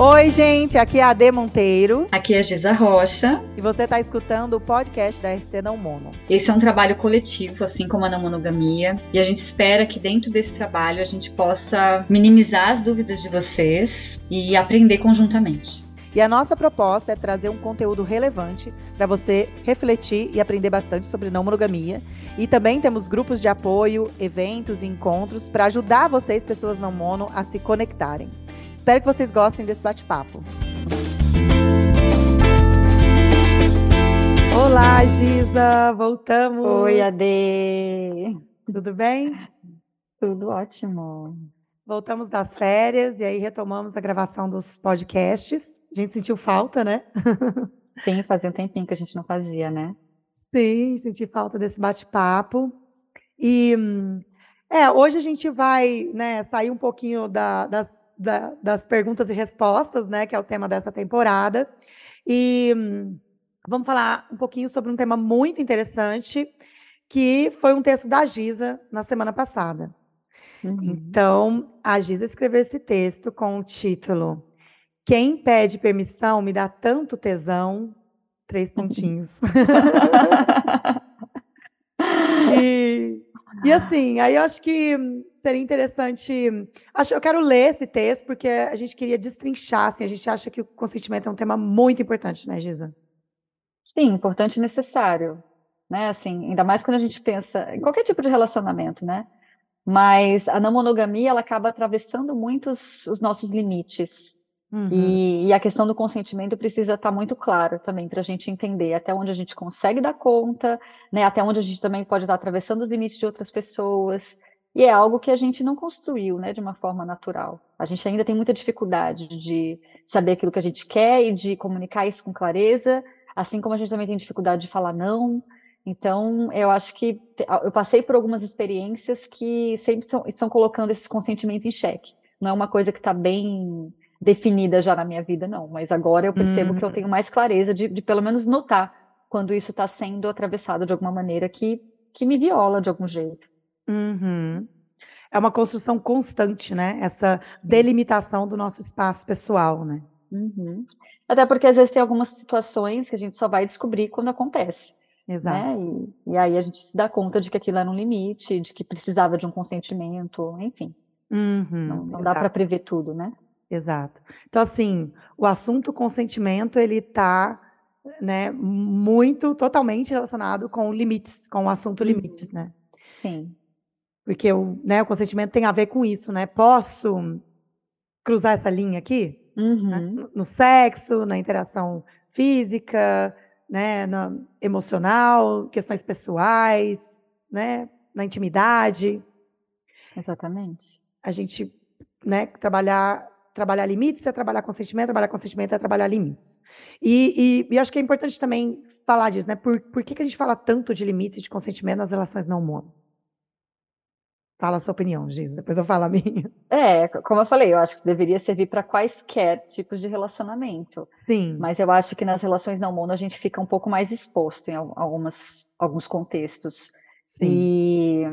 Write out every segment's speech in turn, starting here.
Oi, gente, aqui é a Ade Monteiro. Aqui é a Giza Rocha. E você está escutando o podcast da RC Não Mono. Esse é um trabalho coletivo, assim como a não monogamia. E a gente espera que dentro desse trabalho a gente possa minimizar as dúvidas de vocês e aprender conjuntamente. E a nossa proposta é trazer um conteúdo relevante para você refletir e aprender bastante sobre não monogamia. E também temos grupos de apoio, eventos e encontros para ajudar vocês, pessoas não mono, a se conectarem. Espero que vocês gostem desse bate-papo. Olá, Giza, voltamos. Oi, Ade. Tudo bem? Tudo ótimo. Voltamos das férias e aí retomamos a gravação dos podcasts. A gente sentiu falta, né? Sim, fazia um tempinho que a gente não fazia, né? Sim, senti falta desse bate-papo. E é, hoje a gente vai né, sair um pouquinho da, das da, das perguntas e respostas, né, que é o tema dessa temporada. E hum, vamos falar um pouquinho sobre um tema muito interessante, que foi um texto da Giza na semana passada. Uhum. Então, a Giza escreveu esse texto com o título Quem pede permissão me dá tanto tesão. Três pontinhos. e, e assim, aí eu acho que seria interessante. Acho, eu quero ler esse texto porque a gente queria destrinchar. Assim, a gente acha que o consentimento é um tema muito importante, né, Giza? Sim, importante e necessário, né? Assim, ainda mais quando a gente pensa em qualquer tipo de relacionamento, né? Mas a não monogamia ela acaba atravessando muitos os nossos limites. Uhum. E, e, a questão do consentimento precisa estar muito clara também para a gente entender até onde a gente consegue dar conta, né? Até onde a gente também pode estar atravessando os limites de outras pessoas. E é algo que a gente não construiu, né, de uma forma natural. A gente ainda tem muita dificuldade de saber aquilo que a gente quer e de comunicar isso com clareza, assim como a gente também tem dificuldade de falar não. Então, eu acho que eu passei por algumas experiências que sempre estão, estão colocando esse consentimento em xeque. Não é uma coisa que está bem definida já na minha vida, não. Mas agora eu percebo que eu uhum. tenho mais clareza de, de pelo menos notar quando isso está sendo atravessado de alguma maneira que, que me viola de algum jeito. Uhum. É uma construção constante, né? Essa delimitação do nosso espaço pessoal, né? Uhum. Até porque às vezes tem algumas situações que a gente só vai descobrir quando acontece. Né? Exato. Né? E, e, aí a gente se dá conta de que aquilo era um limite, de que precisava de um consentimento, enfim. Uhum, não, não dá para prever tudo, né? Exato. Então, assim, o assunto consentimento, ele está né, muito, totalmente relacionado com limites, com o assunto uhum. limites, né? Sim. Porque o, né, o consentimento tem a ver com isso, né? Posso cruzar essa linha aqui? Né? Uhum. Né? No, no sexo, na interação física, né, na emocional, questões pessoais, né, na intimidade. Exatamente. A gente, né, trabalhar trabalhar limites é trabalhar consentimento, trabalhar consentimento é trabalhar limites. E, e, e acho que é importante também falar disso, né? Por, por que, que a gente fala tanto de limites e de consentimento nas relações não mono? Fala a sua opinião, Giz, depois eu falo a minha. É, como eu falei, eu acho que deveria servir para quaisquer tipos de relacionamento. Sim. Mas eu acho que nas relações não mono a gente fica um pouco mais exposto em algumas, alguns contextos. Sim. E,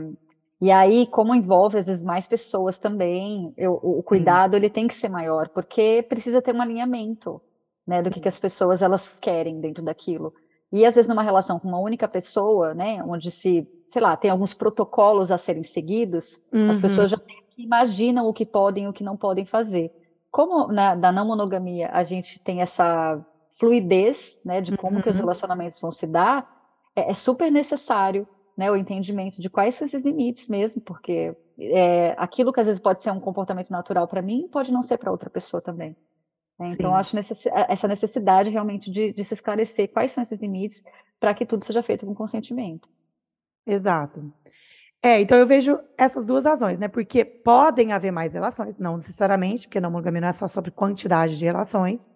e aí, como envolve às vezes mais pessoas também, eu, o Sim. cuidado ele tem que ser maior, porque precisa ter um alinhamento, né, do que, que as pessoas elas querem dentro daquilo. E às vezes numa relação com uma única pessoa, né, onde se, sei lá, tem alguns protocolos a serem seguidos, uhum. as pessoas já imaginam o que podem e o que não podem fazer. Como na da não monogamia a gente tem essa fluidez, né, de como uhum. que os uhum. relacionamentos vão se dar, é, é, super necessário, né, o entendimento de quais são esses limites mesmo, porque é, aquilo que às vezes pode ser um comportamento natural para mim pode não ser para outra pessoa também. Né? Então, eu acho necess... essa necessidade realmente de, de, se esclarecer quais são esses limites para que tudo seja feito com consentimento. Exato. É, então eu vejo essas duas razões, né? Porque podem haver mais relações, não necessariamente, porque não monogamia não é só sobre quantidade de relações,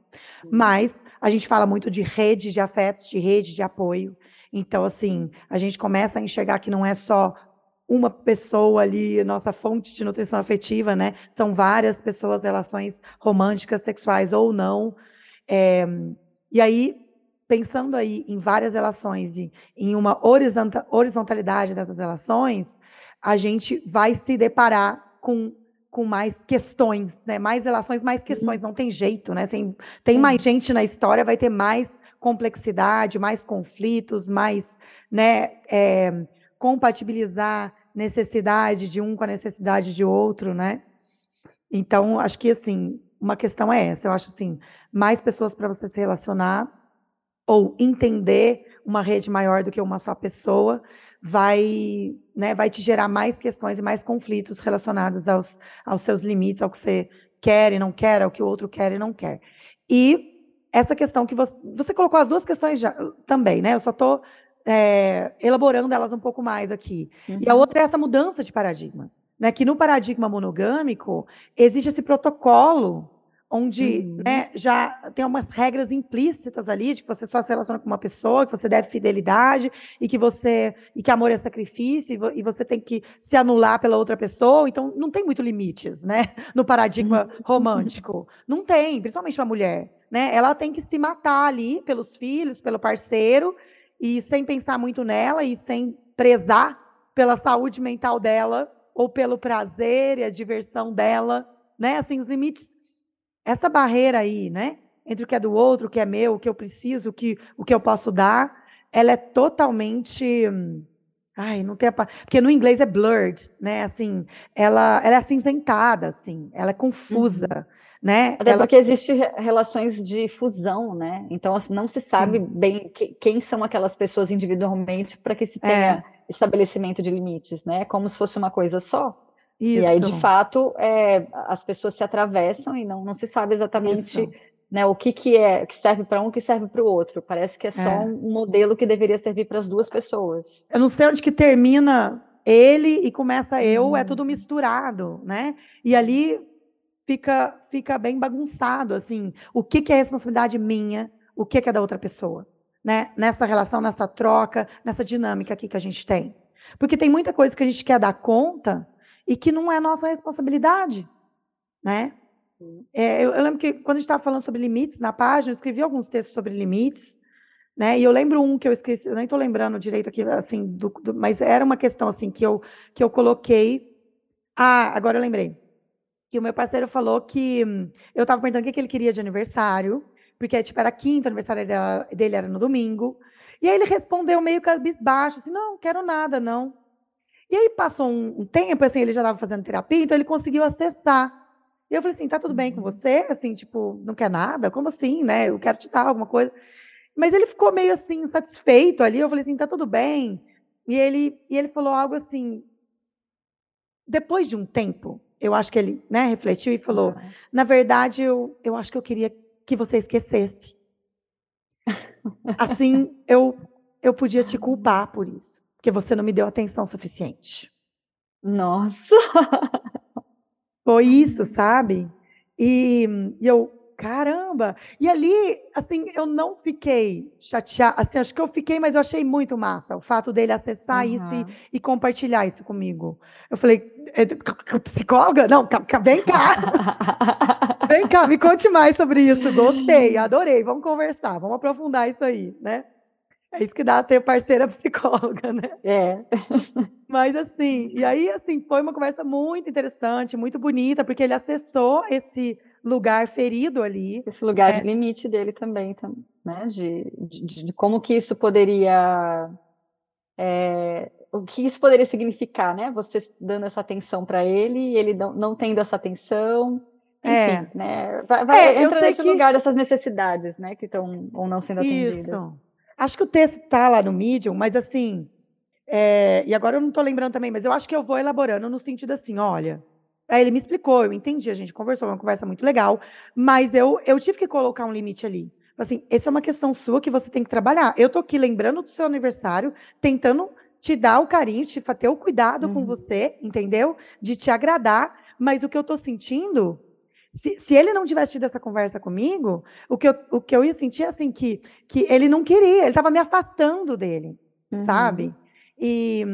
mas a gente fala muito de rede de afetos, de rede de apoio. Então, assim, a gente começa a enxergar que não é só uma pessoa ali, nossa fonte de nutrição afetiva, né? São várias pessoas, relações românticas, sexuais ou não. É, e aí, pensando aí em várias relações e em uma horizontalidade dessas relações, a gente vai se deparar com com mais questões, né? Mais relações, mais questões, não tem jeito, né? Assim, tem mais gente na história, vai ter mais complexidade, mais conflitos, mais, né, é, compatibilizar necessidade de um com a necessidade de outro, né? Então, acho que assim, uma questão é essa. Eu acho assim, mais pessoas para você se relacionar ou entender uma rede maior do que uma só pessoa vai, né, vai te gerar mais questões e mais conflitos relacionados aos, aos seus limites, ao que você quer e não quer, ao que o outro quer e não quer. E essa questão que você, você colocou as duas questões já, também, né? Eu só estou é, elaborando elas um pouco mais aqui. Uhum. E a uhum. outra é essa mudança de paradigma. Né, que no paradigma monogâmico existe esse protocolo onde uhum. né, já tem umas regras implícitas ali de que você só se relaciona com uma pessoa, que você deve fidelidade e que você e que amor é sacrifício e, você tem que se anular pela outra pessoa. Então não tem muito limites, né, no paradigma uhum. romântico. Não tem, principalmente para a mulher, né? Ela tem que se matar ali pelos filhos, pelo parceiro e sem pensar muito nela e sem prezar pela saúde mental dela ou pelo prazer e a diversão dela, né? Assim, os limites essa barreira aí, né? Entre o que é do outro, o que é meu, o que eu preciso, o que, o que eu posso dar, ela é totalmente. Ai, não tem a. Porque no inglês é blurred, né? Assim, ela, ela é acinzentada, assim, ela é confusa. Uhum. Né? Até ela... porque existe relações de fusão, né? Então, assim, não se sabe Sim. bem que, quem são aquelas pessoas individualmente para que se tenha é. estabelecimento de limites, né? Como se fosse uma coisa só. Isso. E aí, de fato, é, as pessoas se atravessam e não, não se sabe exatamente né, o que, que é que serve para um e o que serve para o outro. Parece que é só é. um modelo que deveria servir para as duas pessoas. Eu não sei onde que termina ele e começa eu, hum. é tudo misturado, né? E ali fica, fica bem bagunçado, assim, o que, que é responsabilidade minha, o que, que é da outra pessoa, né? Nessa relação, nessa troca, nessa dinâmica aqui que a gente tem. Porque tem muita coisa que a gente quer dar conta e que não é nossa responsabilidade, né? É, eu, eu, lembro que quando a gente estava falando sobre limites na página, eu escrevi alguns textos sobre limites, né? E eu lembro um que eu esqueci, eu nem estou lembrando direito aqui, assim, do, do, mas era uma questão assim que eu que eu coloquei. Ah, agora eu lembrei que o meu parceiro falou que eu estava perguntando o que, ele queria de aniversário, porque tipo era quinto aniversário dele, dele era no domingo. E aí ele respondeu meio cabisbaixo, assim, não, quero nada, não. E aí passou um, um tempo, assim, ele já estava fazendo terapia, então ele conseguiu acessar. E eu falei assim, tá tudo bem com uhum. você? Assim, tipo, não quer nada? Como assim, né? Eu quero te dar alguma coisa. Mas ele ficou meio assim, satisfeito ali. Eu falei assim, tá tudo bem. E ele, e ele falou algo assim. Depois de um tempo, eu acho que ele né, refletiu e falou: na verdade, eu, eu acho que eu queria que você esquecesse. Assim, eu, eu podia te culpar por isso porque você não me deu atenção suficiente. Nossa! Foi isso, sabe? E, e, eu, caramba! E ali, assim, eu não fiquei chateada. Assim, acho que eu fiquei, mas eu achei muito massa o fato dele acessar uhum. isso e, e, compartilhar isso comigo. Eu falei, é, psicóloga? Não, vem cá! vem cá, me conte mais sobre isso. Gostei, adorei. Vamos conversar, vamos aprofundar isso aí, né? É isso que dá a ter parceira psicóloga, né? É. Mas assim, e aí assim, foi uma conversa muito interessante, muito bonita, porque ele acessou esse lugar ferido ali. Esse lugar é. de limite dele também, né? De, de, de como que isso poderia. É, o que isso poderia significar, né? Você dando essa atenção para ele e ele não, não tendo essa atenção. É. Enfim, é. né? Vai, vai é, entra nesse que... lugar dessas necessidades, né? Que estão ou não sendo atendidas. Isso. Acho que o texto está lá no Medium, mas assim. É, e agora eu não estou lembrando também, mas eu acho que eu vou elaborando no sentido assim: olha. Aí ele me explicou, eu entendi, a gente conversou, uma conversa muito legal, mas eu, eu tive que colocar um limite ali. Assim, essa é uma questão sua que você tem que trabalhar. Eu tô aqui lembrando do seu aniversário, tentando te dar o carinho, te ter o cuidado uhum. com você, entendeu? De te agradar, mas o que eu tô sentindo se, se ele não tivesse tido essa conversa comigo, o que eu, o que eu ia sentir é assim, que, que ele não queria, ele estava me afastando dele, uhum. sabe? E.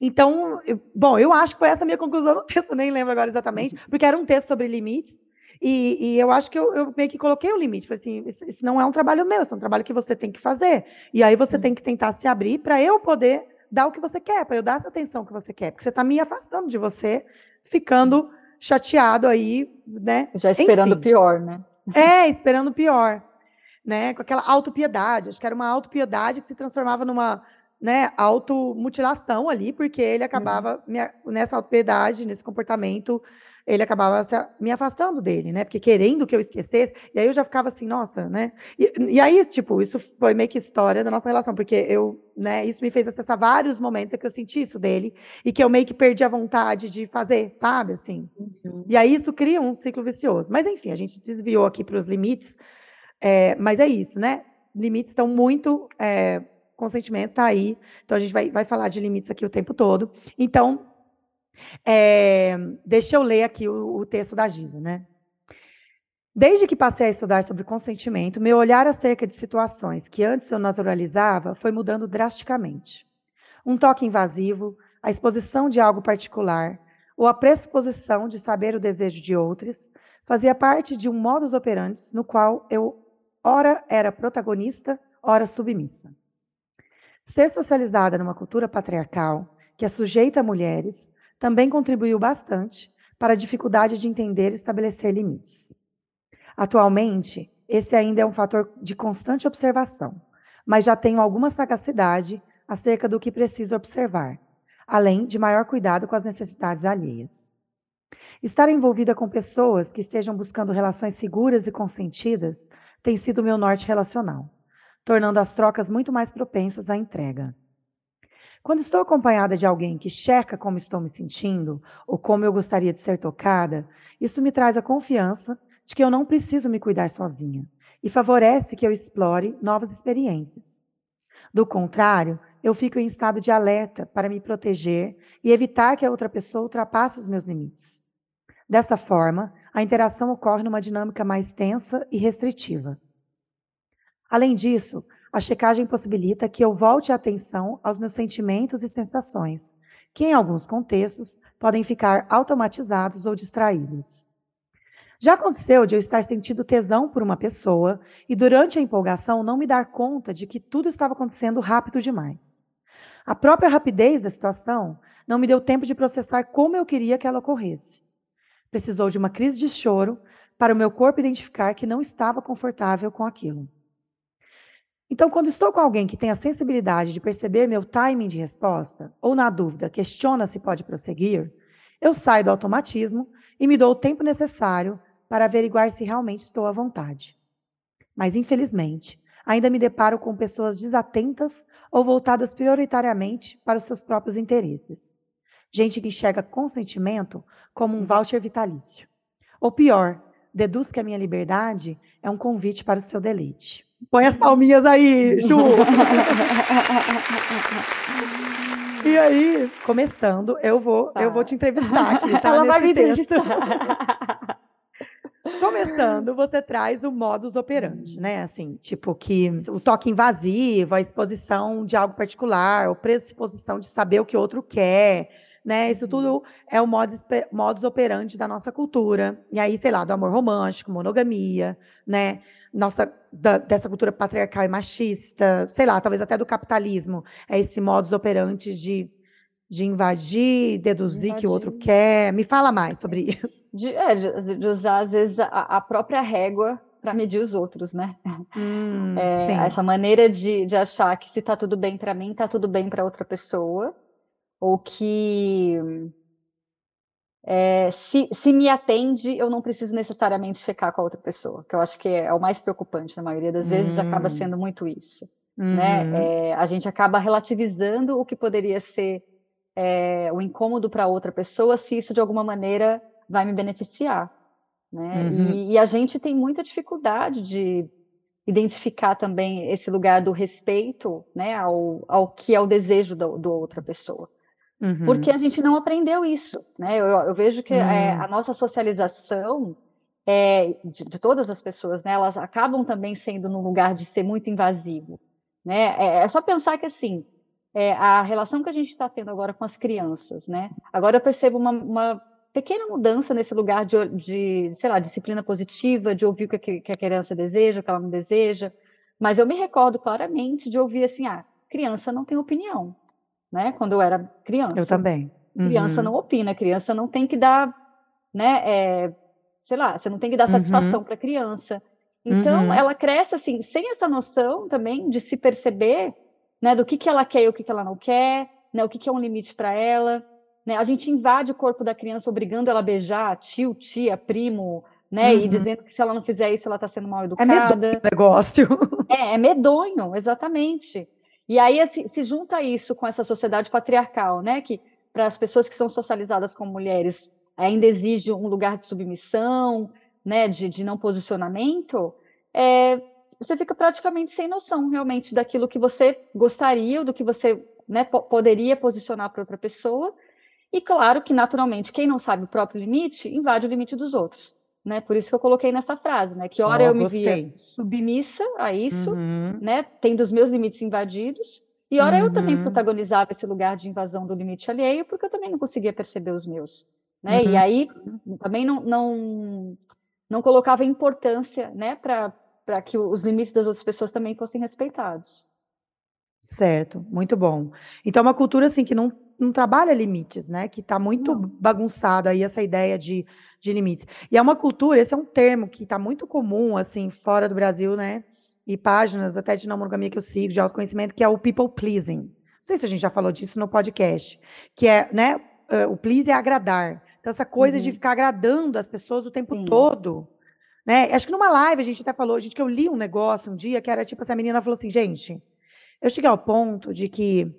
Então, eu, bom, eu acho que foi essa a minha conclusão no texto, nem lembro agora exatamente, porque era um texto sobre limites, e, e eu acho que eu, eu, meio que coloquei o limite. Falei assim: isso, isso, não é um trabalho meu, isso é um trabalho que você tem que fazer. E aí você uhum. tem que tentar se abrir para eu poder dar o que você quer, para eu dar essa atenção que você quer, porque você está me afastando de você, ficando chateado aí, né? Já esperando o pior, né? É, esperando o pior, né? Com aquela autopiedade, acho que era uma autopiedade que se transformava numa, né, automutilação ali, porque ele acabava uhum. nessa autopiedade, nesse comportamento, ele acabava me afastando dele, né? Porque querendo que eu esquecesse, e aí eu já ficava assim, nossa, né? E, e, aí, tipo, isso foi meio que história da nossa relação, porque eu, né, isso me fez acessar vários momentos em que eu senti isso dele, e que eu meio que perdi a vontade de fazer, sabe? Assim. Uhum. E aí isso cria um ciclo vicioso. Mas enfim, a gente desviou aqui para os limites, é, mas é isso, né? Limites estão muito. É, consentimento está aí, então a gente vai, vai falar de limites aqui o tempo todo. Então, é, deixa eu ler aqui o, o texto da Giza, né? Desde que passei a estudar sobre consentimento, meu olhar acerca de situações que antes eu naturalizava foi mudando drasticamente. Um toque invasivo, a exposição de algo particular, ou a pressuposição de saber o desejo de outros, fazia parte de um modus operandi no qual eu, ora, era protagonista, ora submissa. Ser socializada numa cultura patriarcal, que é sujeita a mulheres, também contribuiu bastante para a dificuldade de entender e estabelecer limites. Atualmente, esse ainda é um fator de constante observação, mas já tenho alguma sagacidade acerca do que preciso observar, além de maior cuidado com as necessidades alheias. Estar envolvida com pessoas que estejam buscando relações seguras e consentidas tem sido meu norte relacional, tornando as trocas muito mais propensas à entrega. Quando estou acompanhada de alguém que checa como estou me sentindo ou como eu gostaria de ser tocada, isso me traz a confiança de que eu não preciso me cuidar sozinha e favorece que eu explore novas experiências. Do contrário, eu fico em estado de alerta para me proteger e evitar que a outra pessoa ultrapasse os meus limites. Dessa forma, a interação ocorre numa dinâmica mais tensa e restritiva. Além disso, a checagem possibilita que eu volte a atenção aos meus sentimentos e sensações, que em alguns contextos podem ficar automatizados ou distraídos. Já aconteceu de eu estar sentindo tesão por uma pessoa e durante a empolgação não me dar conta de que tudo estava acontecendo rápido demais. A própria rapidez da situação não me deu tempo de processar como eu queria que ela ocorresse. Precisou de uma crise de choro para o meu corpo identificar que não estava confortável com aquilo. Então, quando estou com alguém que tem a sensibilidade de perceber meu timing de resposta, ou na dúvida, questiona se pode prosseguir, eu saio do automatismo e me dou o tempo necessário para averiguar se realmente estou à vontade. Mas, infelizmente, ainda me deparo com pessoas desatentas ou voltadas prioritariamente para os seus próprios interesses. Gente que enxerga consentimento como um voucher vitalício. Ou pior, deduz que a minha liberdade é um convite para o seu deleite. Põe as palminhas aí, Ju. e aí, começando, eu vou, tá. eu vou te entrevistar aqui, tá? Ela vai me entrevistar. Começando, você traz o modus operandi, né? Assim, tipo que o toque invasivo, a exposição de algo particular, a pressuposição de saber o que o outro quer, né? Isso tudo é o modus, modus operandi da nossa cultura. E aí, sei lá, do amor romântico, monogamia, né? Nossa, da, dessa cultura patriarcal e machista, sei lá, talvez até do capitalismo. É esse modus operandi de, de invadir, deduzir invadir. que o outro quer. Me fala mais sobre isso. De, é, de, de usar, às vezes, a, a própria régua para medir os outros, né? Hum, é, essa maneira de, de achar que se está tudo bem para mim, está tudo bem para outra pessoa, ou que é, se, se me atende, eu não preciso necessariamente checar com a outra pessoa, que eu acho que é, o mais preocupante, na maioria das vezes acaba hum. sendo muito isso. Né? Uhum. Né? É, a gente acaba relativizando o que poderia ser é, o incômodo para outra pessoa, se isso de alguma maneira vai me beneficiar. Né? Uhum. E, e, a gente tem muita dificuldade de identificar também esse lugar do respeito né, ao, ao que é o desejo do, do outra pessoa. Uhum. Porque a gente não aprendeu isso, né? Eu, eu vejo que uhum. é, a nossa socialização é, de, de, todas as pessoas, né? Elas acabam também sendo num lugar de ser muito invasivo, né? É, é só pensar que assim é, a relação que a gente está tendo agora com as crianças, né? Agora eu percebo uma, uma pequena mudança nesse lugar de, de, sei lá, disciplina positiva, de ouvir o que, que a criança deseja, o que ela não deseja. Mas eu me recordo claramente de ouvir assim, ah, criança não tem opinião né? Quando eu era criança. Eu também. Uhum. Criança não opina, criança não tem que dar né? É, sei lá, você não tem que dar satisfação Uhum. para a criança. Então, Uhum. ela cresce assim, sem essa noção também de se perceber, né, do que, que ela quer e o que, que ela não quer, né, o que, que é um limite para ela. Né? A gente invade o corpo da criança obrigando ela a beijar tio, tia, primo, né, e Uhum. dizendo que se ela não fizer isso, ela está sendo mal É medonho educada. o negócio. É, é medonho, exatamente. E aí assim, se junta isso com essa sociedade patriarcal, né? Que para as pessoas que são socializadas como mulheres ainda exige um lugar de submissão, né? De, de não posicionamento, é, você fica praticamente sem noção realmente daquilo que você gostaria, do que você né, po- poderia posicionar para outra pessoa. E claro que, naturalmente, quem não sabe o próprio limite, invade o limite dos outros. Né? Por isso que eu coloquei nessa frase, né? Que hora Ó, eu me via submissa a isso, Uhum. né, tendo os meus limites invadidos, e ora eu também Uhum. protagonizava esse lugar de invasão do limite alheio, porque eu também não conseguia perceber os meus, né? E Uhum. aí também não, não, não colocava importância, né, para para que os limites das outras pessoas também fossem respeitados. Certo, muito bom. Então, é uma cultura assim que não, não trabalha limites, né? Que está muito Não. bagunçada aí essa ideia de, de limites. E é uma cultura, esse é um termo que está muito comum, assim, fora do Brasil, né? E páginas até de não monogamia que eu sigo, de autoconhecimento, que é o people pleasing. Não sei se a gente já falou disso no podcast, que é, né? eh, O please é agradar. Então, essa coisa de Uhum. ficar agradando as pessoas o tempo Sim. todo. Né? Acho que numa live a gente até falou, gente, que eu li um negócio um dia que era tipo, essa menina falou assim, gente, eu cheguei ao ponto de que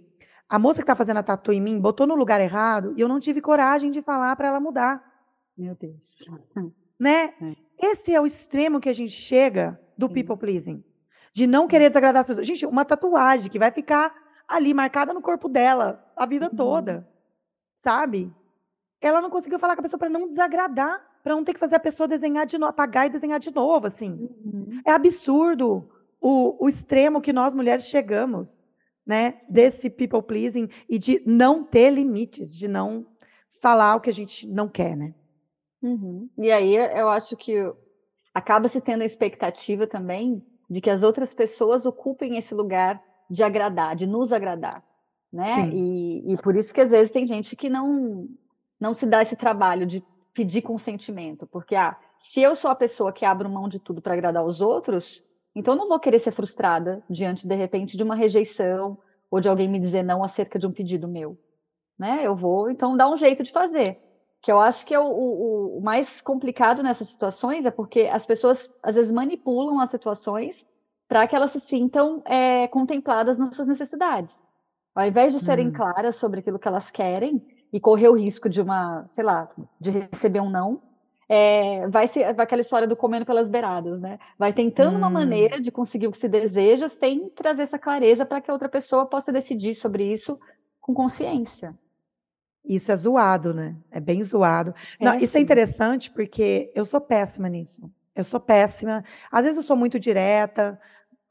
a moça que tá fazendo a tatu em mim botou no lugar errado e eu não tive coragem de falar para ela mudar, Meu Deus. né? É. Esse é o extremo que a gente chega do Sim. people pleasing, de não querer desagradar as pessoas. Gente, uma tatuagem que vai ficar ali marcada no corpo dela a vida Uhum. toda, sabe? Ela não conseguiu falar com a pessoa para não desagradar, para não ter que fazer a pessoa desenhar de novo, apagar e desenhar de novo, assim. Uhum. É absurdo o, o extremo que nós mulheres chegamos, né? Desse people pleasing e de não ter limites, de não falar o que a gente não quer, né? Uhum. E aí eu acho que acaba se tendo a expectativa também de que as outras pessoas ocupem esse lugar de agradar, de nos agradar, né? E, e por isso que às vezes tem gente que não não se dá esse trabalho de pedir consentimento, porque ah, se eu sou a pessoa que abro mão de tudo para agradar os outros, então eu não vou querer ser frustrada diante de repente de uma rejeição ou de alguém me dizer não acerca de um pedido meu, né? Eu vou então dar um jeito de fazer que eu acho que é o, o, o, mais complicado nessas situações é porque as pessoas às vezes manipulam as situações para que elas se sintam é, contempladas nas suas necessidades. Ao invés de serem Hum. claras sobre aquilo que elas querem e correr o risco de uma, sei lá, de receber um não, é, vai ser vai aquela história do comendo pelas beiradas, né? Vai tentando uma Hum. maneira de conseguir o que se deseja sem trazer essa clareza para que a outra pessoa possa decidir sobre isso com consciência. Isso é zoado, né? É bem zoado. Não, isso é interessante porque eu sou péssima nisso. Eu sou péssima. Às vezes eu sou muito direta.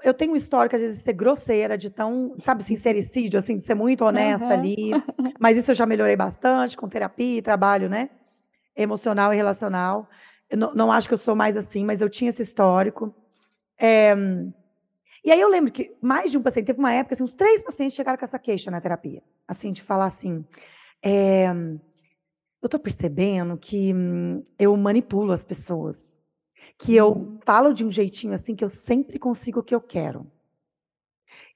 Eu tenho um histórico, às vezes, de ser grosseira, de tão, sabe, sincericídio, assim, de ser muito honesta Aham. ali. Mas isso eu já melhorei bastante com terapia e trabalho, né? Emocional e relacional. Eu não, não acho que eu sou mais assim, mas eu tinha esse histórico. É, E aí eu lembro que mais de um paciente, teve uma época, assim, uns três pacientes chegaram com essa queixa na terapia. Assim, de falar assim, é, eu tô percebendo que hum, eu manipulo as pessoas. Que eu Uhum. falo de um jeitinho assim que eu sempre consigo o que eu quero.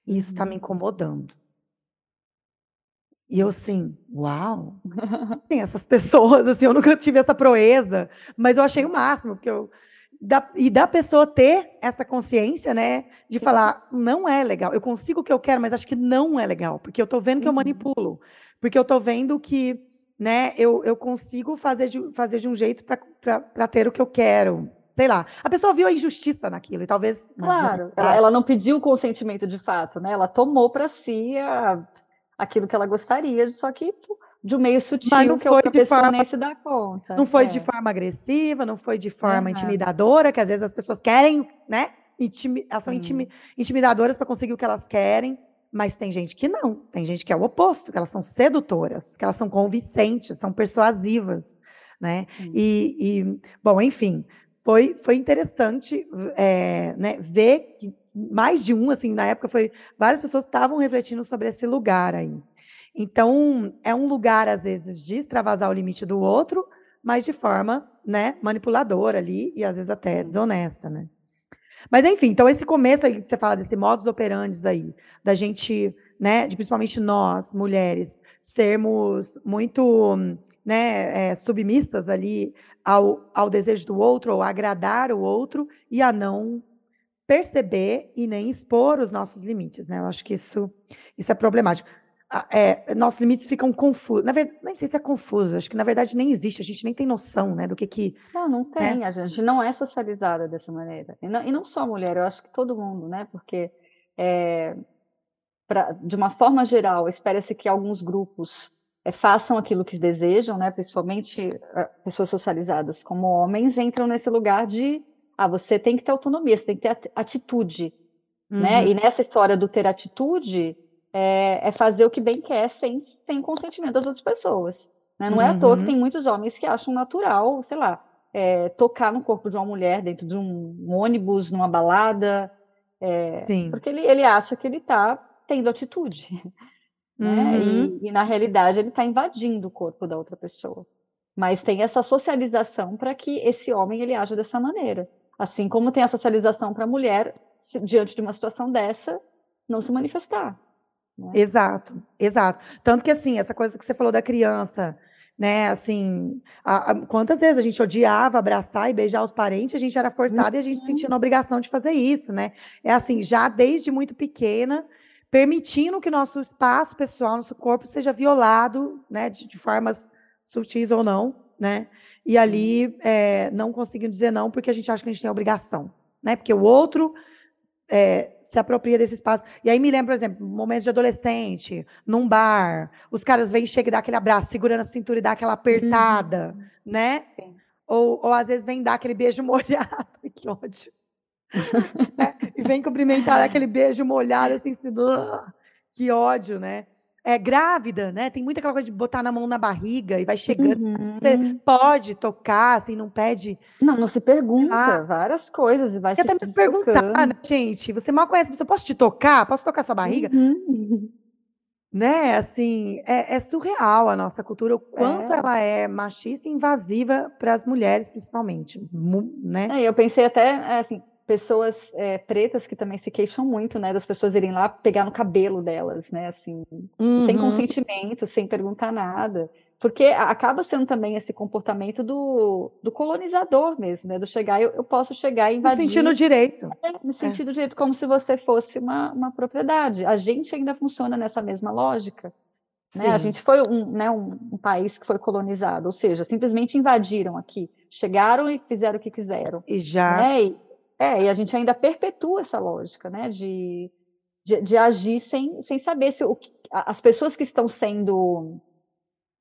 E isso tá me Uhum. incomodando. E eu assim, uau, tem essas pessoas, assim, eu nunca tive essa proeza, mas eu achei o máximo, porque eu. Da, e da pessoa ter essa consciência, né, de falar, não é legal, eu consigo o que eu quero, mas acho que não é legal, porque eu tô vendo que eu Uhum. manipulo, porque eu tô vendo que, né, eu, eu consigo fazer de, fazer de um jeito para ter o que eu quero. Sei lá, a pessoa viu a injustiça naquilo, e talvez. Claro, ela, desonestidade. ela não pediu consentimento de fato, né? Ela tomou para si a- aquilo que ela gostaria, só que de um meio sutil não que a outra de pessoa forma- nem se dá conta. Não foi de É. forma agressiva, não foi de forma Aham. intimidadora, que às vezes as pessoas querem, né? intimi- elas são intimi- intimidadoras para conseguir o que elas querem, mas tem gente que não. Tem gente que é o oposto, que elas são sedutoras, que elas são convincentes, são persuasivas, né? Sim. E, e, bom, enfim, foi, foi interessante é, né, ver que mais de um, assim, na época foi várias pessoas estavam refletindo sobre esse lugar aí. Então, é um lugar, às vezes, de extravasar o limite do outro, mas de forma, né, manipuladora ali e às vezes até desonesta, né? Mas enfim, então esse começo aí que você fala desse modus operandi aí, da gente, né, de principalmente nós, mulheres, sermos muito, né, é, submissas ali ao, ao desejo do outro, ou agradar o outro e a não perceber e nem expor os nossos limites, né? Eu acho que isso, isso é problemático. É, nossos limites ficam confusos. Na verdade, nem sei se é confuso, acho que na verdade nem existe, a gente nem tem noção, né, do que que... Não, não né? tem, né? a gente não é socializada dessa maneira. E não, e não só a mulher, eu acho que todo mundo, né, porque é, pra, de uma forma geral, espera-se que alguns grupos é, façam aquilo que desejam, né, principalmente uh, pessoas socializadas como homens, entram nesse lugar de ah, você tem que ter autonomia, você tem que ter atitude, né? uhum. né? E nessa história do ter atitude é, é, fazer o que bem quer sem, sem consentimento das outras pessoas. Né? Não uhum. é à toa que uhum. tem muitos homens que acham natural, sei lá, é, tocar no corpo de uma mulher dentro de um, um ônibus, numa balada, é, Sim. porque ele, ele acha que ele está tendo atitude. Né? Uhum. E, e, na realidade ele está invadindo o corpo da outra pessoa. Mas tem essa socialização para que esse homem ele aja dessa maneira. Assim como tem a socialização para a mulher, se, diante de uma situação dessa, não se manifestar. Né? Exato, exato. Tanto que, assim, essa coisa que você falou da criança, né, assim, a, a, quantas vezes a gente odiava abraçar e beijar os parentes, a gente era forçada uhum. e a gente sentia na obrigação de fazer isso, né? É assim, já desde muito pequena, permitindo que nosso espaço pessoal, nosso corpo seja violado, né, de, de formas sutis ou não, né? E ali é, não conseguindo dizer não porque a gente acha que a gente tem obrigação, né? Porque o outro é, se apropria desse espaço. E aí me lembra, por exemplo, momentos de adolescente, num bar, os caras vêm, chegam e dá aquele abraço, segurando a cintura e dá aquela apertada, uhum. né? Sim. Ou, ou às vezes vem dar aquele beijo molhado, que ódio. É, e vem cumprimentar aquele beijo molhado, assim, assim que ódio, né? é, grávida, né? Tem muita aquela coisa de botar na mão na barriga e vai chegando. Uhum. Você pode tocar, assim, não pede. Não, não se pergunta ah. várias coisas e vai se até me perguntar, né, gente? Você mal conhece, você posso te tocar? Posso tocar sua barriga? Uhum. Né, assim, é, é, surreal a nossa cultura, o quanto é. ela é machista e invasiva para as mulheres, principalmente, né? É, eu pensei até, assim, pessoas é, pretas que também se queixam muito, né, das pessoas irem lá pegar no cabelo delas, né, assim, uhum. sem consentimento, sem perguntar nada, porque acaba sendo também esse comportamento do, do colonizador mesmo, né, do chegar, eu, eu posso chegar e invadir... Se sentindo direito. É, me sentindo é. direito, como se você fosse uma, uma propriedade. A gente ainda funciona nessa mesma lógica. Né? A gente foi um, né, um, um, país que foi colonizado, ou seja, simplesmente invadiram aqui, chegaram e fizeram o que quiseram. E já né? e, é, e a gente ainda perpetua essa lógica, né, de, de, de agir sem, sem saber se o, as pessoas que estão sendo,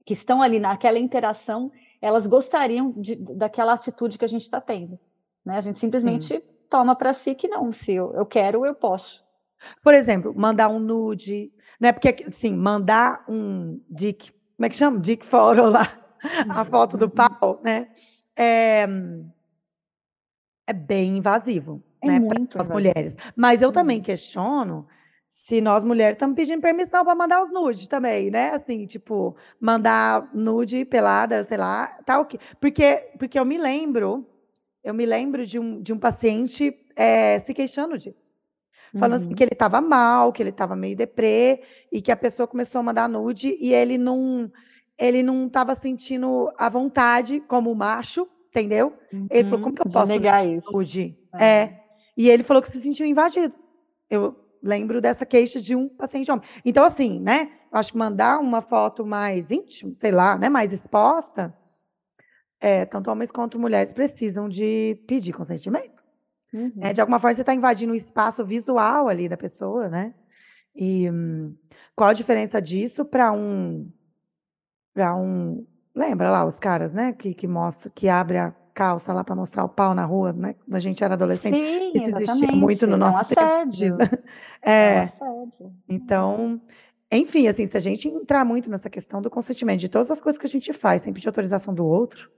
que estão ali naquela interação, elas gostariam de, daquela atitude que a gente está tendo, né? A gente simplesmente Sim. toma para si que não, se eu, eu quero, eu posso. Por exemplo, mandar um nude, né? Porque, assim, mandar um dick, como é que chama? Dick photo lá, a foto do uhum. pau, né? É, é bem invasivo, é né, para as mulheres. Mas eu também questiono se nós mulheres estamos pedindo permissão para mandar os nudes também, né? Assim, tipo, mandar nude pelada, sei lá, tal tá que. Porque, porque eu me lembro, eu me lembro de um, de um paciente é, se queixando disso. Falando assim, uhum. assim, que ele estava mal, que ele estava meio deprê, e que a pessoa começou a mandar nude e ele não ele não estava sentindo a vontade como macho entendeu? Uhum, ele falou, como que eu posso negar isso? É. é. E ele falou que se sentiu invadido. Eu lembro dessa queixa de um paciente homem. Então, assim, né? Acho que mandar uma foto mais íntima, sei lá, né? Mais exposta, é, tanto homens quanto mulheres precisam de pedir consentimento. Uhum. É, de alguma forma, você está invadindo o espaço visual ali da pessoa, né? E hum, qual a diferença disso para um para um Lembra lá os caras, né? Que, que mostra, que abre a calça lá para mostrar o pau na rua, né? Quando a gente era adolescente. Sim, Isso existia muito no nosso é um assédio. tempo. É. é um assédio. Então, enfim, assim, se a gente entrar muito nessa questão do consentimento, de todas as coisas que a gente faz sem pedir autorização do outro,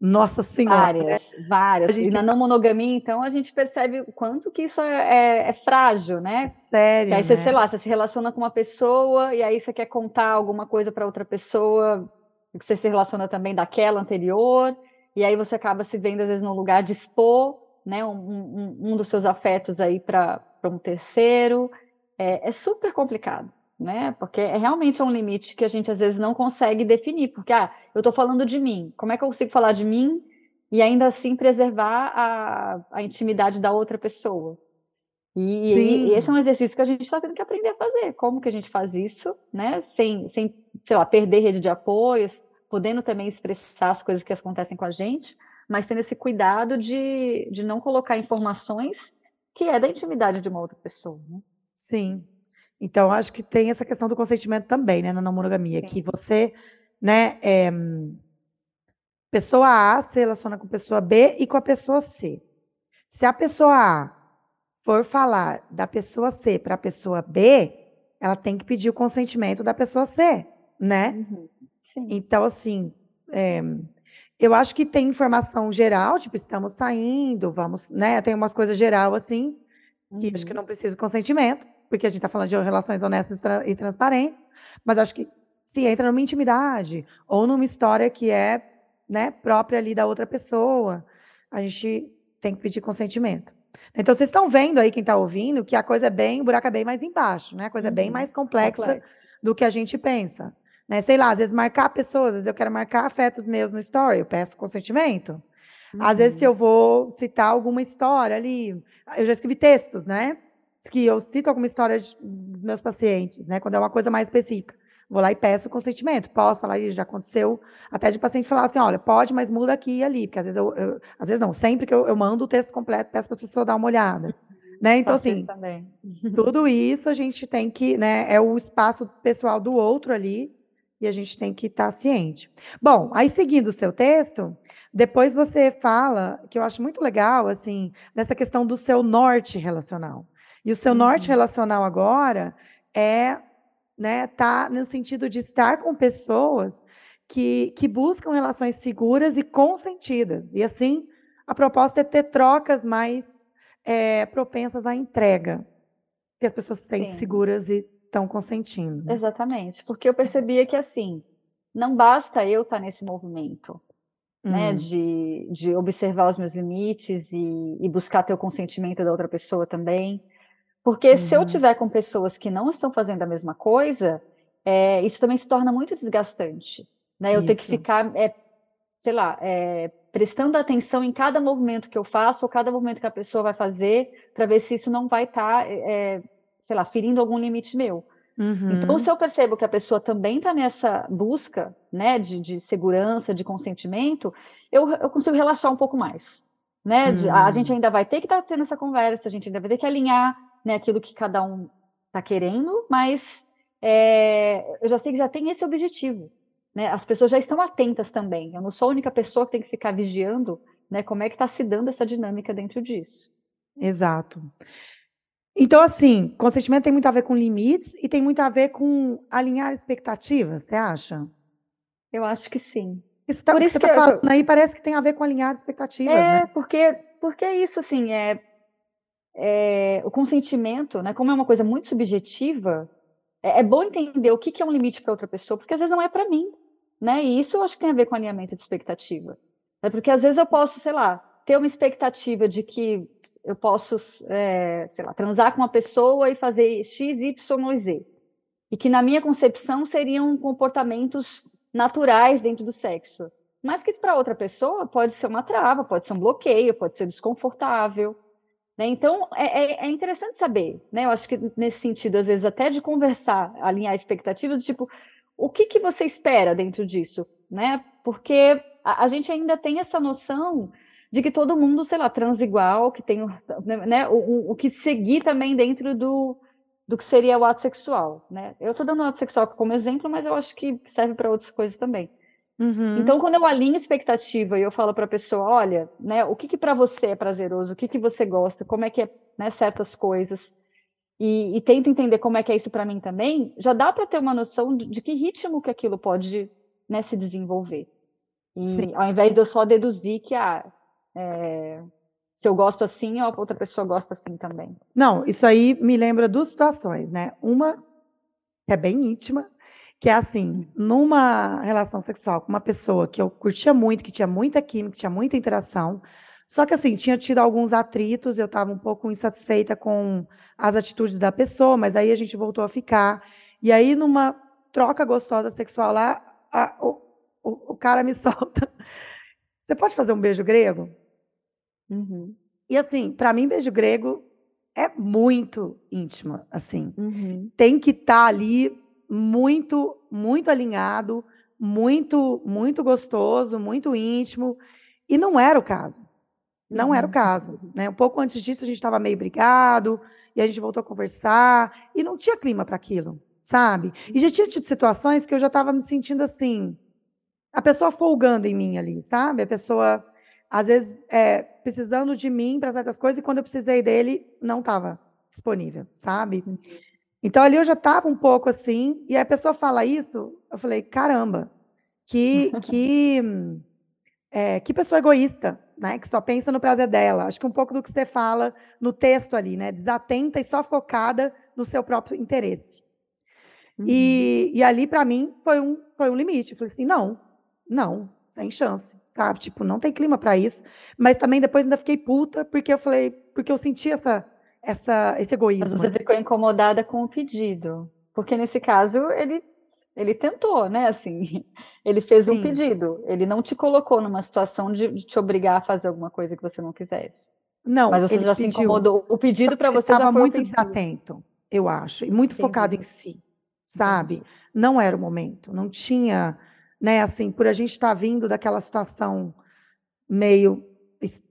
nossa senhora. Né? Várias, né? várias. Gente... E na não monogamia, então, a gente percebe o quanto que isso é, é, é frágil, né? Sério. E aí você, né? sei lá, você se relaciona com uma pessoa e aí você quer contar alguma coisa para outra pessoa que você se relaciona também daquela anterior, e aí você acaba se vendo às vezes num lugar de expor, né, um, um, um dos seus afetos aí para um terceiro. É, é, super complicado, né? Porque é realmente um limite que a gente às vezes não consegue definir, porque ah, eu estou falando de mim, como é que eu consigo falar de mim e ainda assim preservar a, a intimidade da outra pessoa? E, e, e, esse é um exercício que a gente está tendo que aprender a fazer. Como que a gente faz isso, né? Sem, sem, sei lá, perder rede de apoios, podendo também expressar as coisas que acontecem com a gente, mas tendo esse cuidado de, de não colocar informações que é da intimidade de uma outra pessoa. Né? Sim. Então, acho que tem essa questão do consentimento também, né, na não monogamia, Sim. que você, né, é, pessoa A se relaciona com pessoa B e com a pessoa C. Se a pessoa A for falar da pessoa C para a pessoa B, ela tem que pedir o consentimento da pessoa C, né? Uhum. Então, assim, é, eu acho que tem informação geral, tipo, estamos saindo, vamos, né? Tem umas coisas geral, assim, que uhum. acho que uhum. não precisa de consentimento, porque a gente está falando de relações honestas e transparentes, mas acho que se entra numa intimidade ou numa história que é né, própria ali da outra pessoa, a gente tem que pedir consentimento. Então, vocês estão vendo aí, quem está ouvindo, que a coisa é bem, o buraco é bem mais embaixo, né? A coisa é bem uhum. mais complexa Complexo. do que a gente pensa. Né? Sei lá, às vezes marcar pessoas, às vezes eu quero marcar afetos meus no story, eu peço consentimento. Uhum. Às vezes, se eu vou citar alguma história ali, eu já escrevi textos, né? Que eu cito alguma história de, dos meus pacientes, né? Quando é uma coisa mais específica. Vou lá e peço consentimento. Posso falar, isso já aconteceu, até de paciente falar assim: olha, pode, mas muda aqui e ali. Porque às vezes eu, eu às vezes não, sempre que eu, eu mando o texto completo, peço para a pessoa dar uma olhada. Né? Então, Faço assim, tudo isso a gente tem que, né? É o espaço pessoal do outro ali, e a gente tem que estar tá ciente. Bom, aí seguindo o seu texto, depois você fala, que eu acho muito legal, assim, dessa questão do seu norte relacional. E o seu uhum. norte relacional agora é né, tá no sentido de estar com pessoas que, que buscam relações seguras e consentidas. E assim, a proposta é ter trocas mais é, propensas à entrega, que as pessoas se sentem Sim. seguras e estão consentindo. Exatamente, porque eu percebia que assim, não basta eu estar nesse movimento, né, hum. de, de observar os meus limites e, e buscar ter o consentimento da outra pessoa também. Porque uhum. se eu uhum. tiver com pessoas que não estão fazendo a mesma coisa, é, isso também se torna muito desgastante. Né? Eu isso. tenho que ficar, é, sei lá, é, prestando atenção em cada movimento que eu faço, ou cada movimento que a pessoa vai fazer, para ver se isso não vai estar, tá, é, sei lá, ferindo algum limite meu. Uhum. Então, se eu percebo que a pessoa também está nessa busca né, de, de, segurança, de consentimento, eu, eu consigo relaxar um pouco mais. Né? De, a gente hum. ainda vai ter que estar tá tendo essa conversa, a gente ainda vai ter que alinhar né, aquilo que cada um está querendo, mas é, eu já sei que já tem esse objetivo. Né? As pessoas já estão atentas também. Eu não sou a única pessoa que tem que ficar vigiando né, como é que está se dando essa dinâmica dentro disso. Exato. Então, assim, consentimento tem muito a ver com limites e tem muito a ver com alinhar expectativas, você acha? Eu acho que sim. Isso tá, Por isso que, tá falando aí parece que tem a ver com alinhar expectativas, é, né? porque, porque é isso, assim, é, é, o consentimento, né, como é uma coisa muito subjetiva, é, é bom entender o que, que é um limite para outra pessoa, porque às vezes não é para mim, né? E isso eu acho que tem a ver com alinhamento de expectativa. É porque às vezes eu posso, sei lá, ter uma expectativa de que eu posso, é, sei lá, transar com uma pessoa e fazer X, Y Z. E que na minha concepção seriam comportamentos naturais dentro do sexo. Mas que para outra pessoa pode ser uma trava, pode ser um bloqueio, pode ser desconfortável. Né? Então, é, é, é, interessante saber, né? Eu acho que nesse sentido, às vezes, até de conversar, alinhar expectativas, tipo, o que, que você espera dentro disso, né? Porque a, a gente ainda tem essa noção de que todo mundo, sei lá, trans igual, que tem né, o, o, que seguir também dentro do, do que seria o ato sexual, né? Eu estou dando o ato sexual como exemplo, mas eu acho que serve para outras coisas também. Uhum. Então, quando eu alinho expectativa e eu falo para a pessoa, olha, né, o que, que para você é prazeroso, o que, que você gosta, como é que é né, certas coisas, e, e, tento entender como é que é isso para mim também, já dá para ter uma noção de, de, que ritmo que aquilo pode né, se desenvolver. E Sim. ao invés de eu só deduzir que ah, é, se eu gosto assim, a outra pessoa gosta assim também. Não, isso aí me lembra duas situações, né? Uma que é bem íntima, Que é assim, numa relação sexual com uma pessoa que eu curtia muito, que tinha muita química, que tinha muita interação, só que assim, tinha tido alguns atritos, eu estava um pouco insatisfeita com as atitudes da pessoa, mas aí a gente voltou a ficar. E aí, numa troca gostosa sexual lá, a, o, o, o, cara me solta. Você pode fazer um beijo grego? Uhum. E assim, para mim, beijo grego é muito íntimo, assim. Uhum. Tem que estar tá ali muito, muito alinhado, muito, muito gostoso, muito íntimo. E não era o caso. Não uhum. era o uhum. caso. Né? Um pouco antes disso, a gente estava meio brigado, e a gente voltou a conversar, e não tinha clima para aquilo, sabe? E já tinha tido situações que eu já estava me sentindo assim, a pessoa folgando em mim ali, sabe? A pessoa, às vezes, é, precisando de mim para certas coisas, e quando eu precisei dele, não estava disponível, sabe? Então ali eu já estava um pouco assim, e a pessoa fala isso, eu falei, caramba, que que é, que pessoa egoísta, né? Que só pensa no prazer dela. Acho que um pouco do que você fala no texto ali, né? Desatenta e só focada no seu próprio interesse. Uhum. E, e ali para mim foi um foi um limite. Eu falei assim, não, não, sem chance, sabe? Tipo, não tem clima para isso. Mas também depois ainda fiquei puta porque eu falei, porque eu senti essa essa, esse egoísmo. Mas você ficou incomodada com o pedido. Porque nesse caso, ele, ele tentou, né? Assim, ele fez Sim. um pedido. Ele não te colocou numa situação de, de, te obrigar a fazer alguma coisa que você não quisesse. Não, mas você já pediu. se incomodou. O pedido para você já foi muito ofensivo. desatento, eu acho, e muito Entendi. focado em si, sabe? Entendi. Não era o momento, não tinha, né? Assim, por a gente estar tá vindo daquela situação meio,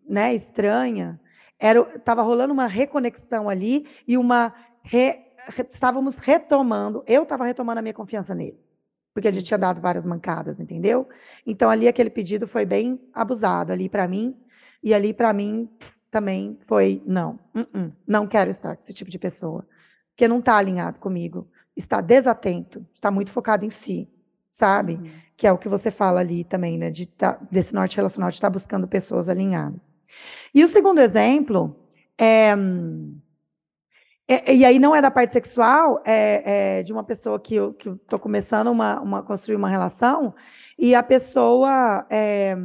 né, estranha, era estava rolando uma reconexão ali e uma re, estávamos retomando, eu estava retomando a minha confiança nele, porque a gente tinha dado várias mancadas, entendeu? Então ali aquele pedido foi bem abusado ali para mim e ali para mim também foi não, uh -uh, não quero estar com esse tipo de pessoa, porque não está alinhado comigo, está desatento, está muito focado em si, sabe? Uhum. Que é o que você fala ali também, né? De tá, desse norte relacional de estar tá buscando pessoas alinhadas. E o segundo exemplo é, é, e aí não é da parte sexual, é, é de uma pessoa que eu estou começando uma, uma construir uma relação e a pessoa é,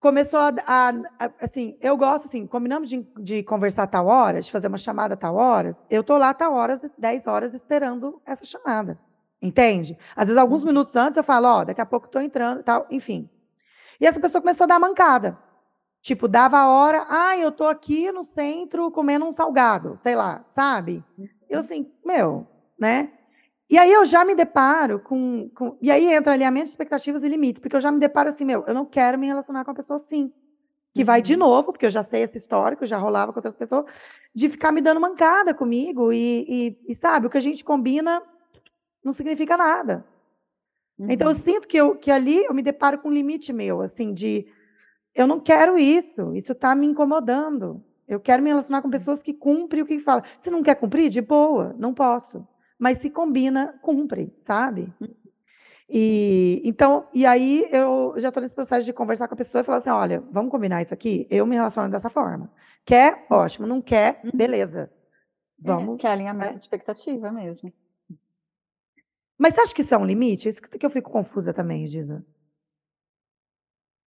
começou a, a, a, assim, eu gosto assim, combinamos de, de conversar a tal hora, de fazer uma chamada a tal horas, eu tô lá a tal horas, 10 horas esperando essa chamada. Entende? Às vezes, alguns uhum. minutos antes, eu falo, ó, oh, daqui a pouco estou entrando, tal, enfim. E essa pessoa começou a dar mancada. Tipo, dava a hora, ah, eu tô aqui no centro comendo um salgado, sei lá, sabe? Eu uhum. assim, meu, né? E aí eu já me deparo com, com, E aí entra alinhamento de expectativas e limites, porque eu já me deparo assim, meu, eu não quero me relacionar com uma pessoa assim. Que uhum. vai de uhum. novo, porque eu já sei esse histórico, já rolava com outras pessoas, de ficar me dando mancada comigo e, e, e sabe, o que a gente combina não significa nada. Uhum. Então eu uhum. sinto que, eu, que ali eu me deparo com um limite meu, assim, de eu não quero isso, isso está me incomodando. Eu quero me relacionar com hum. pessoas que cumprem o que fala. Se não quer cumprir, de boa, não posso. Mas se combina, cumpre, sabe? Hum. E então, e aí eu já estou nesse processo de conversar com a pessoa e falar assim: olha, vamos combinar isso aqui? Eu me relaciono dessa forma. Quer? Ótimo. Não quer? Beleza. É, vamos. É, que é alinhamento é. de expectativa mesmo. Mas você acha que isso é um limite? Isso que eu fico confusa também, Giza.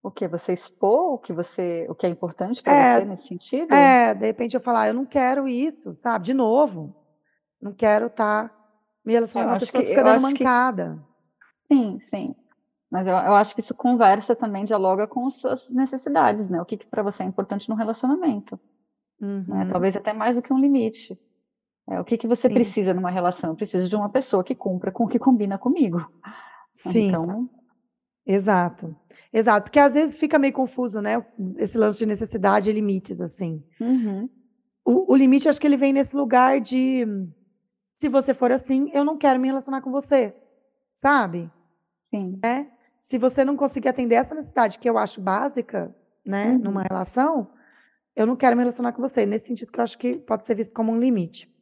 O que? Você expor o que você, o que é importante para é, você nesse sentido? É, de repente eu falar, ah, eu não quero isso, sabe? De novo. Não quero estar tá me relacionando com uma pessoa que, fica dando mancada. Que... Sim, sim. Mas eu, eu, acho que isso conversa também, dialoga com as suas necessidades, né? O que, que para você é importante no relacionamento. Né? Uhum. Né? Talvez até mais do que um limite. É, o que, que você sim. precisa numa relação? Eu preciso de uma pessoa que cumpra com o que combina comigo. Sim. Então, Exato. Exato, porque às vezes fica meio confuso, né? Esse lance de necessidade e limites, assim. Uhum. O, o, limite, acho que ele vem nesse lugar de se você for assim, eu não quero me relacionar com você, sabe? Sim. É? Se você não conseguir atender essa necessidade que eu acho básica, né, uhum. numa relação, eu não quero me relacionar com você. Nesse sentido que eu acho que pode ser visto como um limite.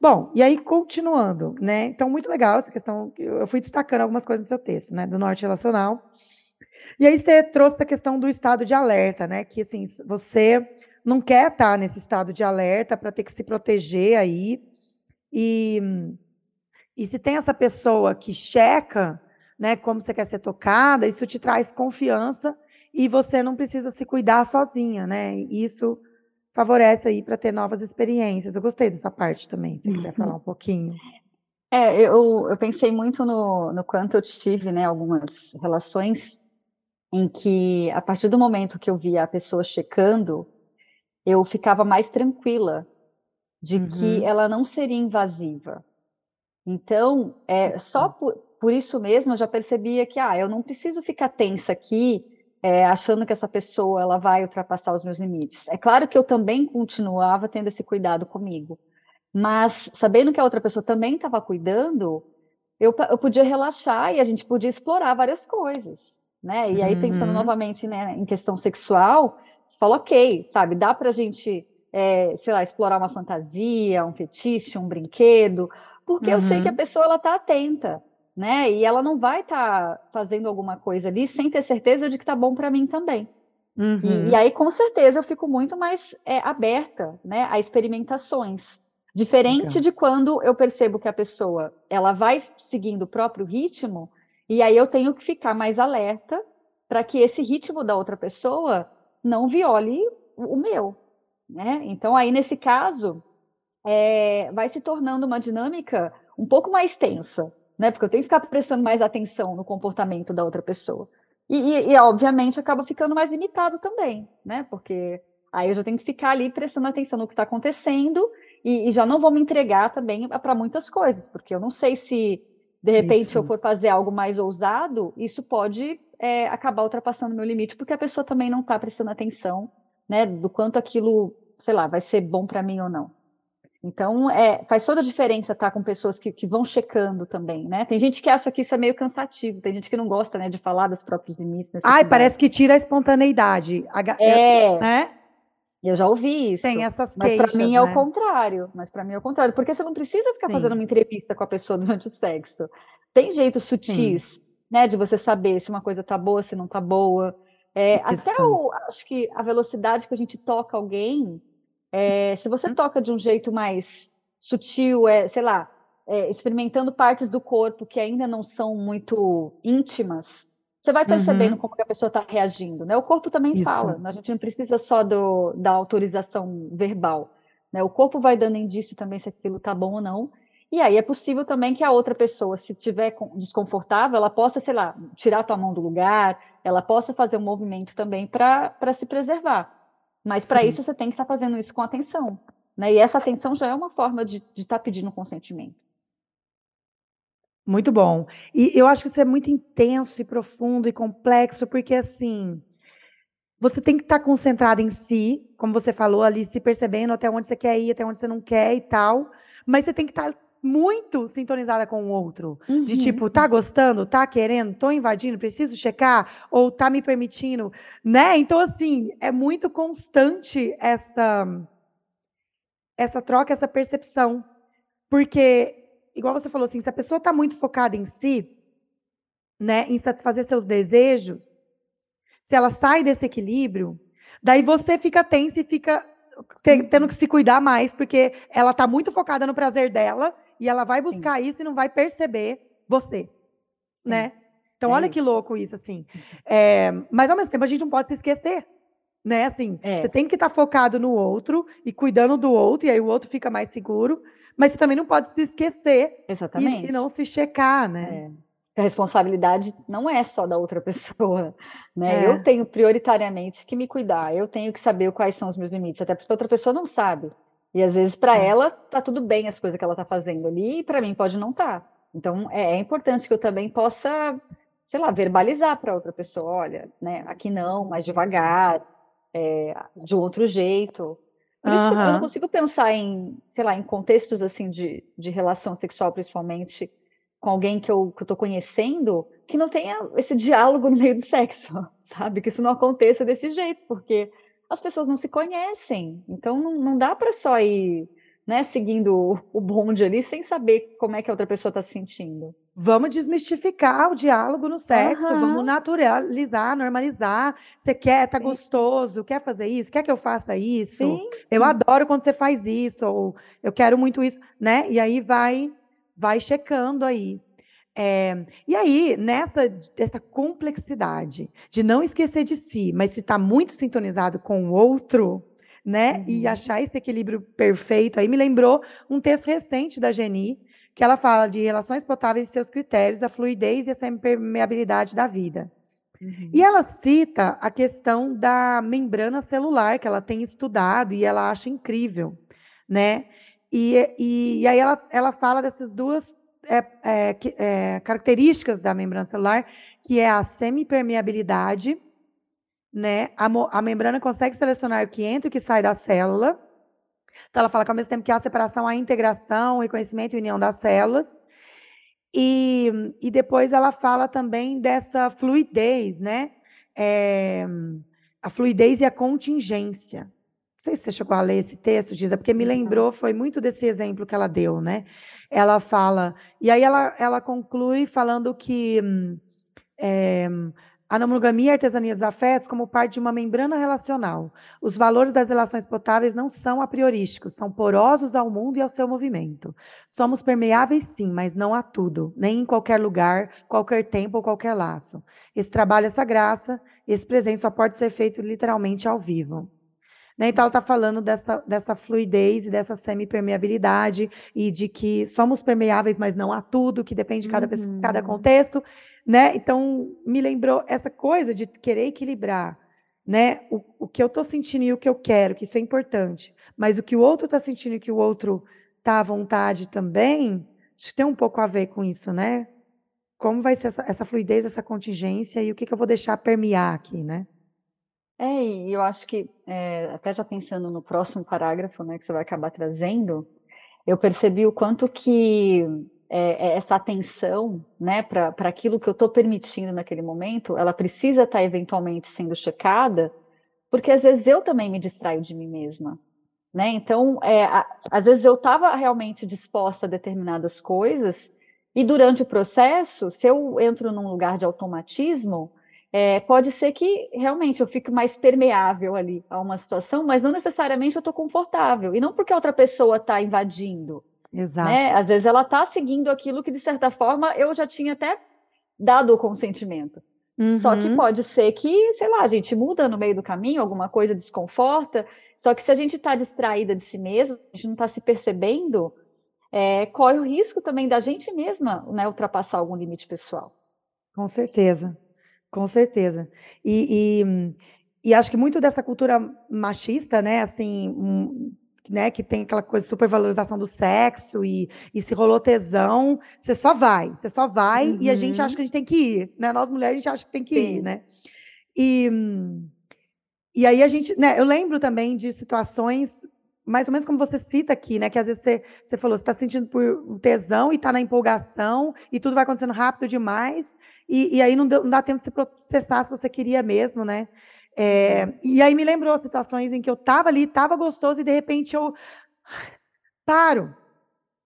Bom, e aí continuando, né? Então, muito legal essa questão. Eu fui destacando algumas coisas no seu texto, né? Do norte relacional. E aí você trouxe a questão do estado de alerta, né? Que assim, você não quer estar nesse estado de alerta para ter que se proteger aí. E, E se tem essa pessoa que checa, né, como você quer ser tocada, isso te traz confiança e você não precisa se cuidar sozinha, né? Isso favorece aí para ter novas experiências. Eu gostei dessa parte também, se quiser falar um pouquinho. É, eu, eu pensei muito no, no quanto eu tive, né, algumas relações em que, a partir do momento que eu via a pessoa checando, eu ficava mais tranquila de uhum. que ela não seria invasiva. Então, é, só por, por isso mesmo eu já percebia que, ah, eu não preciso ficar tensa aqui, é, achando que essa pessoa ela vai ultrapassar os meus limites. É claro que eu também continuava tendo esse cuidado comigo, mas sabendo que a outra pessoa também estava cuidando, eu, eu podia relaxar e a gente podia explorar várias coisas, né? E aí, pensando uhum. novamente né, em questão sexual, você fala, ok, sabe, dá para a gente, é, sei lá, explorar uma fantasia, um fetiche, um brinquedo, porque uhum. eu sei que a uhum. pessoa ela está atenta, né? E ela não vai estar tá fazendo alguma coisa ali sem ter certeza de que está bom para mim também. Uhum. E, e, aí, com certeza, eu fico muito mais é, aberta, né, a experimentações. Diferente de quando eu percebo que a pessoa ela vai seguindo o próprio ritmo, e aí eu tenho que ficar mais alerta para que esse ritmo da outra pessoa não viole o meu. Né? Então, aí, nesse caso, é, vai se tornando uma dinâmica um pouco mais tensa, né? Porque eu tenho que ficar prestando mais atenção no comportamento da outra pessoa. E, e, e, obviamente, acaba ficando mais limitado também, né? Porque aí eu já tenho que ficar ali prestando atenção no que está acontecendo e, e, já não vou me entregar também para muitas coisas, porque eu não sei se, de repente, isso. eu for fazer algo mais ousado, isso pode é, acabar ultrapassando meu limite, porque a pessoa também não está prestando atenção, né, do quanto aquilo, sei lá, vai ser bom para mim ou não. Então, é, faz toda a diferença estar tá, com pessoas que, que, vão checando também, né? Tem gente que acha que isso é meio cansativo, tem gente que não gosta, né, de falar dos próprios limites. Ai, parece que tira a espontaneidade. É, né? Eu já ouvi isso. Tem essas Mas para mim é o né? contrário. Mas para mim é o contrário. Porque você não precisa ficar Sim. fazendo uma entrevista com a pessoa durante o sexo. Tem jeitos sutis, Sim. né? De você saber se uma coisa tá boa, se não tá boa. É, até o, acho que a velocidade que a gente toca alguém, é, se você toca de um jeito mais sutil, é, sei lá, é, experimentando partes do corpo que ainda não são muito íntimas, você vai percebendo uhum. como a pessoa está reagindo, né? O corpo também Isso. fala, a gente não precisa só do, da autorização verbal, né? O corpo vai dando indício também se aquilo está bom ou não. E aí é possível também que a outra pessoa, se tiver desconfortável, ela possa, sei lá, tirar a tua mão do lugar, ela possa fazer um movimento também para se preservar. Mas para isso você tem que estar tá fazendo isso com atenção. Né? E essa atenção já é uma forma de estar tá pedindo consentimento. Muito bom. E eu acho que isso é muito intenso e profundo e complexo, porque assim, você tem que estar concentrado em si, como você falou ali, se percebendo até onde você quer ir, até onde você não quer e tal. Mas você tem que estar muito sintonizada com o outro. Uhum. De tipo, tá gostando, tá querendo, tô invadindo, preciso checar, ou tá me permitindo, né? Então, assim, é muito constante essa, essa troca, essa percepção. Porque igual você falou assim, se a pessoa está muito focada em si, né, em satisfazer seus desejos, se ela sai desse equilíbrio, daí você fica tenso e fica tendo que se cuidar mais, porque ela está muito focada no prazer dela e ela vai buscar Sim. isso e não vai perceber você, Sim. né? Então, é olha isso. que louco isso, assim. É, mas, ao mesmo tempo, a gente não pode se esquecer, né? Assim, é. você tem que estar tá focado no outro e cuidando do outro, e aí o outro fica mais seguro. Mas você também não pode se esquecer Exatamente. E, e não se checar, né? É. A responsabilidade não é só da outra pessoa, né? É. Eu tenho prioritariamente que me cuidar, eu tenho que saber quais são os meus limites, até porque a outra pessoa não sabe. E às vezes para é. ela tá tudo bem as coisas que ela tá fazendo ali, e para mim pode não estar. Tá. Então é, é, importante que eu também possa, sei lá, verbalizar para outra pessoa, olha, né, aqui não, mais devagar, é, de outro jeito. Por isso que eu não consigo pensar em, sei lá, em contextos assim de, de relação sexual, principalmente com alguém que eu, que eu tô conhecendo, que não tenha esse diálogo no meio do sexo, sabe? Que isso não aconteça desse jeito, porque as pessoas não se conhecem. Então não, não dá para só ir né, seguindo o bonde ali sem saber como é que a outra pessoa está se sentindo. Vamos desmistificar o diálogo no sexo, uhum. vamos naturalizar, normalizar. Você quer, tá Sim. gostoso, quer fazer isso? Quer que eu faça isso? Sim. Eu adoro quando você faz isso, ou eu quero muito isso, né? E aí vai vai checando aí. É, e aí, nessa essa complexidade de não esquecer de si, mas se está muito sintonizado com o outro, né? Uhum. E achar esse equilíbrio perfeito, aí me lembrou um texto recente da Geni, que ela fala de relações potáveis e seus critérios, a fluidez e a impermeabilidade da vida. Uhum. E ela cita a questão da membrana celular, que ela tem estudado e ela acha incrível, né? E, e, e aí ela, ela fala dessas duas é, é, é, características da membrana celular, que é a semipermeabilidade, né? A, a, membrana consegue selecionar o que entra e o que sai da célula. Então, ela fala que ao mesmo tempo que há separação, há integração, reconhecimento e união das células. E, e depois ela fala também dessa fluidez, né? É, a fluidez e a contingência. Não sei se você chegou a ler esse texto, Giza, porque me lembrou, foi muito desse exemplo que ela deu, né? ela fala. E aí ela, ela conclui falando que é, a monogamia e a artesania dos afetos como parte de uma membrana relacional. Os valores das relações potáveis não são a priorísticos, são porosos ao mundo e ao seu movimento. Somos permeáveis, sim, mas não a tudo, nem em qualquer lugar, qualquer tempo ou qualquer laço. Esse trabalho, essa graça, esse presente só pode ser feito literalmente ao vivo. Né? Então, ela está falando dessa, dessa fluidez e dessa semi-permeabilidade e de que somos permeáveis, mas não a tudo, que depende de cada uhum. pessoa, cada contexto. Né? Então, me lembrou essa coisa de querer equilibrar né? o, o que eu estou sentindo e o que eu quero, que isso é importante. Mas o que o outro está sentindo e que o outro está à vontade também, acho que tem um pouco a ver com isso, né? Como vai ser essa, essa fluidez, essa contingência e o que, que eu vou deixar permear aqui, né? É, e eu acho que, é, até já pensando no próximo parágrafo, né, que você vai acabar trazendo, eu percebi o quanto que é, essa atenção, né, para aquilo que eu estou permitindo naquele momento, ela precisa estar tá eventualmente sendo checada, porque às vezes eu também me distraio de mim mesma, né? Então, é, a, às vezes eu estava realmente disposta a determinadas coisas e durante o processo, se eu entro num lugar de automatismo, é, pode ser que realmente eu fique mais permeável ali a uma situação, mas não necessariamente eu estou confortável. E não porque a outra pessoa está invadindo. Exato. Né? Às vezes ela está seguindo aquilo que, de certa forma, eu já tinha até dado o consentimento. Uhum. Só que uhum. pode ser que, sei lá, a gente muda no meio do caminho, alguma coisa desconforta. Só que se a gente está distraída de si mesmo, a gente não está se percebendo, é, corre o risco também da gente mesma né, ultrapassar algum limite pessoal. Com certeza. Com certeza. E, e, e, acho que muito dessa cultura machista, né, assim, um, né, que tem aquela coisa de supervalorização do sexo e, e se rolou tesão, você só vai, você só vai uhum. e a gente acha uhum. que a gente tem que ir, né? Nós mulheres a gente acha que tem que Sim. ir, né? E, e aí a gente, né, eu lembro também de situações mais ou menos como você cita aqui, né? Que às vezes você, você falou, você está sentindo por tesão e está na empolgação e tudo vai acontecendo rápido demais. E, e aí não, deu, não, dá tempo de se processar se você queria mesmo, né? É, uhum. e aí me lembrou situações em que eu estava ali, estava gostoso, e de repente eu paro.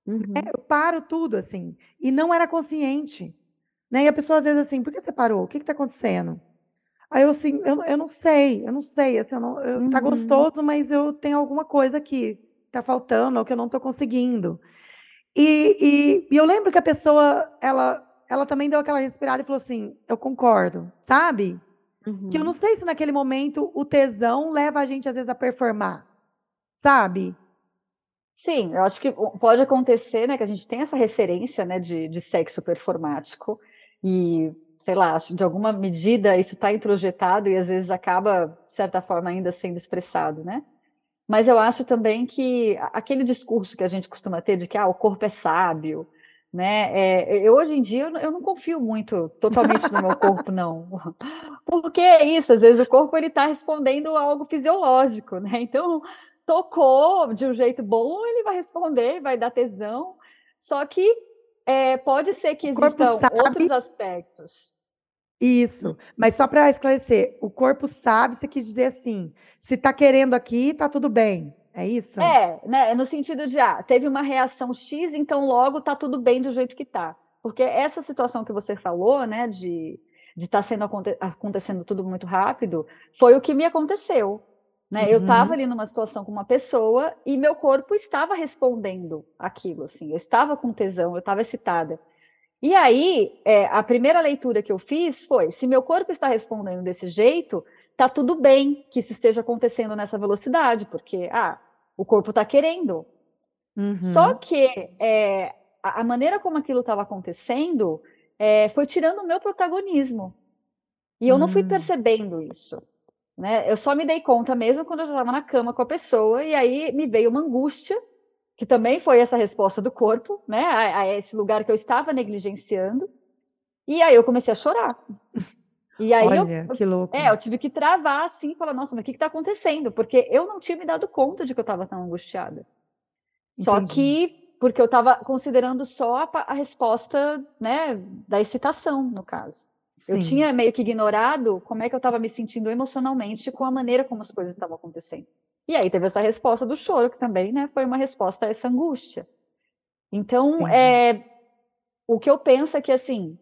Uhum. Né? Eu paro tudo, assim. E não era consciente. Né? E a pessoa às vezes assim, por que você parou? O que está acontecendo? Aí eu assim, eu, eu não sei, eu não sei, assim, eu não, eu, tá uhum. tá gostoso, mas eu tenho alguma coisa que tá faltando, ou que eu não estou conseguindo. E, e, e, eu lembro que a pessoa, ela ela também deu aquela respirada e falou assim: Eu concordo, sabe? Uhum. Que eu não sei se naquele momento o tesão leva a gente, às vezes, a performar, sabe? Sim, eu acho que pode acontecer, né, que a gente tem essa referência, né, de, de sexo performático e, sei lá, de alguma medida isso está introjetado e às vezes acaba, de certa forma, ainda sendo expressado, né? Mas eu acho também que aquele discurso que a gente costuma ter de que ah, o corpo é sábio, né? É, eu, hoje em dia eu, eu não confio muito totalmente no meu corpo, não. Porque é isso, às vezes o corpo ele está respondendo a algo fisiológico, né? Então, tocou de um jeito bom, ele vai responder, vai dar tesão. Só que é, pode ser que existam outros aspectos. Isso, mas só para esclarecer, o corpo sabe, você quis dizer assim, se está querendo aqui, está tudo bem. É isso? É, né, no sentido de, ah, teve uma reação X, então logo tá tudo bem do jeito que tá. Porque essa situação que você falou, né, de de estar tá sendo acontecendo tudo muito rápido, foi o que me aconteceu, Né? Uhum. Eu estava ali numa situação com uma pessoa e meu corpo estava respondendo aquilo, assim. Eu estava com tesão, eu estava excitada. E aí, é, a primeira leitura que eu fiz foi: se meu corpo está respondendo desse jeito, tá tudo bem que isso esteja acontecendo nessa velocidade, porque ah, o corpo está querendo. Uhum. Só que é, a, maneira como aquilo estava acontecendo é, foi tirando o meu protagonismo. E eu uhum. não fui hum. percebendo isso. Né? Eu só me dei conta mesmo quando eu já estava na cama com a pessoa, e aí me veio uma angústia que também foi essa resposta do corpo, né, a, a, esse lugar que eu estava negligenciando. E aí eu comecei a chorar. E aí Olha, eu, que louco. É, eu tive que travar assim, falar, nossa, mas o que está acontecendo? Porque eu não tinha me dado conta de que eu estava tão angustiada. Entendi. Só que porque eu estava considerando só a, a, resposta, né, da excitação, no caso. Sim. Eu tinha meio que ignorado como é que eu estava me sentindo emocionalmente com a maneira como as coisas estavam acontecendo. E aí teve essa resposta do choro, que também né, foi uma resposta a essa angústia. Então, é, o que eu penso é que, assim,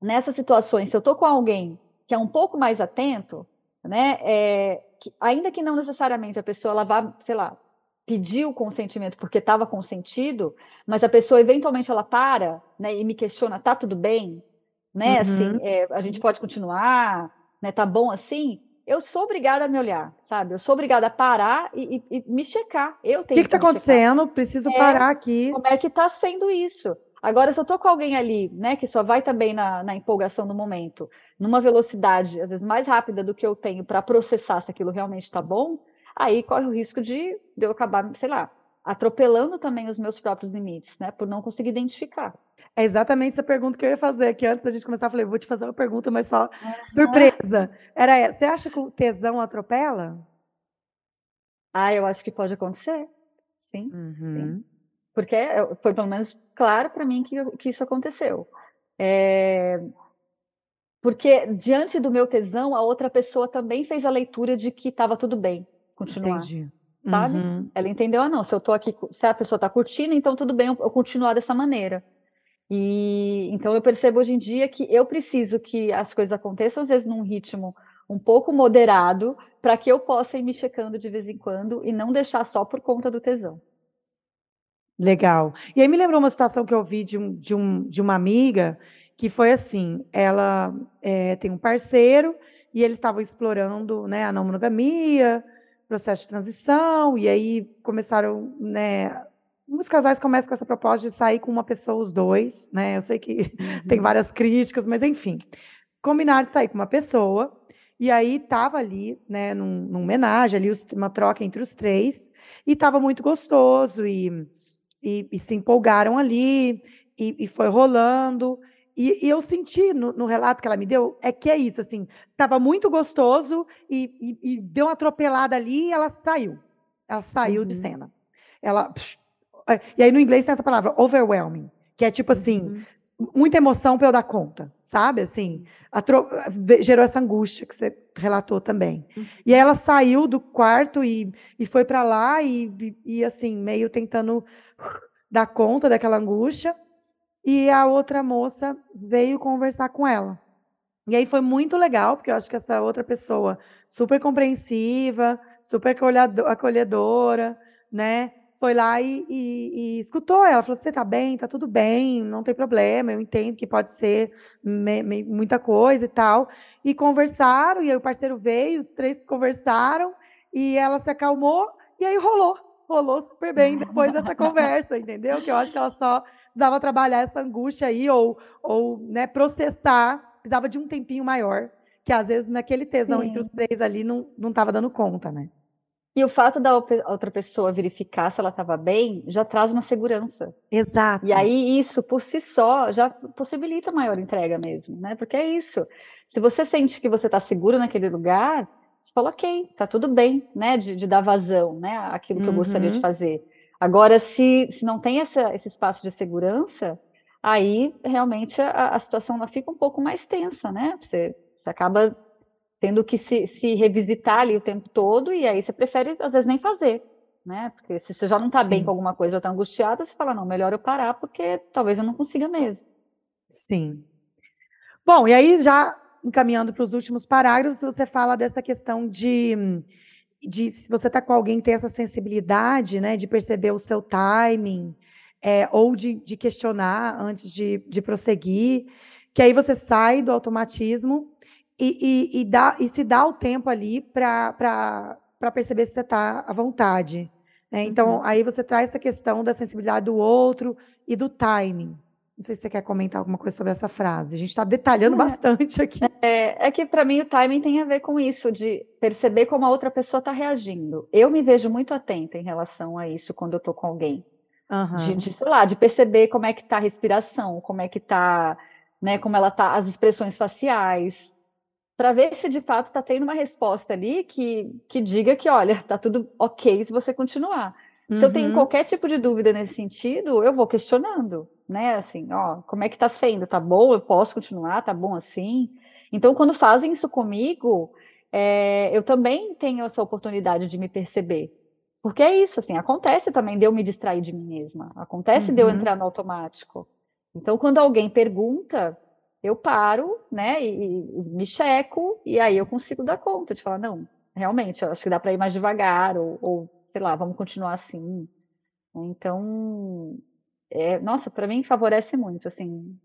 nessas situações, se eu estou com alguém que é um pouco mais atento, né, é, que, ainda que não necessariamente a pessoa ela vá, sei lá, pedir o consentimento porque estava consentido, mas a pessoa eventualmente ela para né, e me questiona, tá tudo bem? Né, uhum. assim, é, a gente pode continuar, né, tá bom assim? eu sou obrigada a me olhar, sabe? Eu sou obrigada a parar e, e, e me checar. Eu tenho O que está acontecendo? Checar. Preciso é, parar aqui. Como é que está sendo isso? Agora, se eu estou com alguém ali, né, que só vai também na, na, empolgação do momento, numa velocidade, às vezes, mais rápida do que eu tenho para processar se aquilo realmente está bom, aí corre o risco de, de eu acabar, sei lá, atropelando também os meus próprios limites, né, por não conseguir identificar. É exatamente essa pergunta que eu ia fazer, que antes da gente começar, eu falei, vou te fazer uma pergunta, mas só surpresa. Era essa. Você acha que o tesão atropela? Ah, eu acho que pode acontecer. Sim, uhum. sim. Porque é, foi pelo menos claro para mim que, que isso aconteceu. É... Porque diante do meu tesão, a outra pessoa também fez a leitura de que estava tudo bem continuar. Entendi. Sabe? Uhum. Ela entendeu, ah, não, se eu tô aqui, se a pessoa está curtindo, então tudo bem eu, eu continuar dessa maneira. E então eu percebo hoje em dia que eu preciso que as coisas aconteçam, às vezes, num ritmo um pouco moderado, para que eu possa ir me checando de vez em quando e não deixar só por conta do tesão. Legal. E aí me lembrou uma situação que eu vi de, um, de, um, de uma amiga que foi assim: ela é, tem um parceiro e eles estavam explorando né, a não monogamia, processo de transição, e aí começaram né, Muitos casais começam com essa proposta de sair com uma pessoa, os dois, né? Eu sei que uhum. tem várias críticas, mas enfim. Combinar de sair com uma pessoa, e aí tava ali, né, num, num homenagem, ali uma troca entre os três, e tava muito gostoso, e, e, e se empolgaram ali, e, e foi rolando. E, e, eu senti no, no, relato que ela me deu, é que é isso, assim, tava muito gostoso e, e, e deu uma atropelada ali e ela saiu. Ela saiu uhum. de cena. Ela psh, é, e aí no inglês tem essa palavra overwhelming, que é tipo assim, uhum. muita emoção para eu dar conta, sabe? Assim, tro... gerou essa angústia que você relatou também. Uhum. E aí ela saiu do quarto e, e foi para lá e, e, e, assim, meio tentando dar conta daquela angústia. E a outra moça veio conversar com ela. E aí foi muito legal, porque eu acho que essa outra pessoa, super compreensiva, super acolhedora, né? Foi lá e, e, e, escutou ela. Falou: você tá bem, tá tudo bem, não tem problema, eu entendo que pode ser me, me, muita coisa e tal. E conversaram, e aí o parceiro veio, os três conversaram, e ela se acalmou, e aí rolou. Rolou super bem depois dessa conversa, entendeu? Que eu acho que ela só precisava trabalhar essa angústia aí, ou, ou né, processar, precisava de um tempinho maior, que às vezes naquele tesão Sim. entre os três ali não estava dando conta, né? E o fato da outra pessoa verificar se ela estava bem já traz uma segurança. Exato. E aí isso por si só já possibilita maior entrega mesmo, né? Porque é isso. Se você sente que você está seguro naquele lugar, você fala, ok, tá tudo bem, né? De, de dar vazão, né? Aquilo que uhum. eu gostaria de uhum. fazer. Agora, se, se não tem essa, esse espaço de segurança, aí realmente a, a situação fica um pouco mais tensa, né? Você, você acaba tendo que se, se revisitar ali o tempo todo, e aí você prefere, às vezes, nem fazer, né? Porque se você já não está bem com alguma coisa, já está angustiada, você fala, não, melhor eu parar, porque talvez eu não consiga mesmo. Sim. Bom, e aí já encaminhando para os últimos parágrafos, você fala dessa questão de de se você está com alguém ter essa sensibilidade, né, de perceber o seu timing, é, ou de, de, questionar antes de, de, prosseguir, que aí você sai do automatismo e, e, e, dá, e se dá o tempo ali para perceber se você está à vontade. Né? Então, uhum. aí você traz essa questão da sensibilidade do outro e do timing. Não sei se você quer comentar alguma coisa sobre essa frase. A gente está detalhando é. bastante aqui. É, é que para mim o timing tem a ver com isso, de perceber como a outra pessoa está reagindo. Eu me vejo muito atenta em relação a isso quando eu estou com alguém. Uhum. De, de, sei lá, de perceber como é que está a respiração, como é que está, né, como ela tá, as expressões faciais, para ver se de fato está tendo uma resposta ali que, que diga que, olha, tá tudo ok se você continuar. Uhum. Se eu tenho uhum. qualquer tipo de dúvida nesse sentido, eu vou questionando né? Assim, ó, como é que tá sendo? Tá bom? Eu posso continuar? Tá bom assim? Então, quando fazem isso comigo, é, eu também tenho essa oportunidade de me perceber. Porque é isso, assim, acontece também de eu me distrair de mim mesma, acontece uhum. de eu uhum. entrar no automático. Então, quando alguém pergunta, eu paro, né, e, e, me checo, e aí eu consigo dar conta de falar, não, realmente, acho que dá para ir mais devagar, ou, ou, sei lá, vamos continuar assim. Então, é, nossa, para mim favorece muito, assim,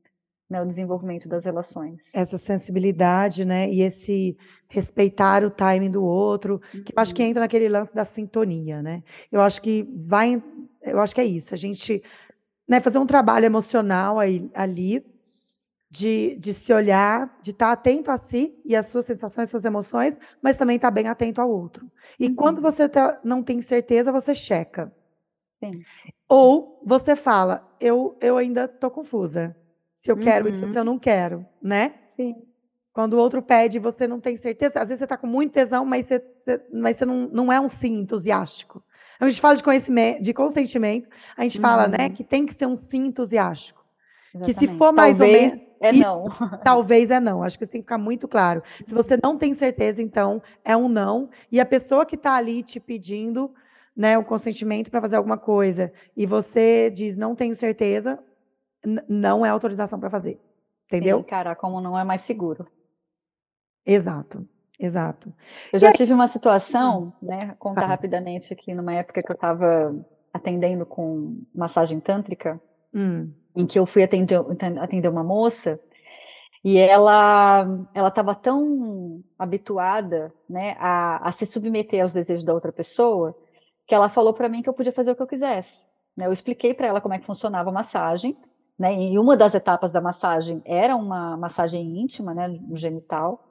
né, o desenvolvimento das relações. Essa sensibilidade, né, e esse respeitar o timing do outro, uhum. que eu acho que uhum. entra naquele lance da sintonia, né? Eu acho que vai, eu acho que é isso, a gente, né, fazer um trabalho emocional aí, ali, de, de se olhar, de estar atento a si e às suas sensações, suas emoções, mas também estar bem atento ao outro. E uhum. quando você tá, não tem certeza, você checa. Sim. Ou você fala, eu, eu ainda tô confusa. Se eu uhum. quero isso, se eu não quero, né? Sim. Quando o outro pede e você não tem certeza, às vezes você está com muito tesão, mas você, você, mas você não, não é um sim entusiástico. A gente fala de conhecimento, de consentimento, a gente uhum. fala, né, uhum. que tem que ser um sim entusiástico. Exatamente. Que se for mais talvez ou menos. É não. talvez é não. Acho que isso tem que ficar muito claro. Se você não tem certeza, então é um não. E a pessoa que está ali te pedindo né, o consentimento para fazer alguma coisa e você diz não tenho certeza, não é autorização para fazer. Entendeu? Sim, cara, como não é mais seguro. Exato, exato. Eu e já aí... tive uma situação, hum. né, contar ah. rapidamente aqui, numa época que eu estava atendendo com massagem tântrica, hum. Em que eu fui atender, atender uma moça e ela ela estava tão habituada, né, a, a se submeter aos desejos da outra pessoa que ela falou para mim que eu podia fazer o que eu quisesse. Né? Eu expliquei para ela como é que funcionava a massagem, né? E uma das etapas da massagem era uma massagem íntima, né, no genital.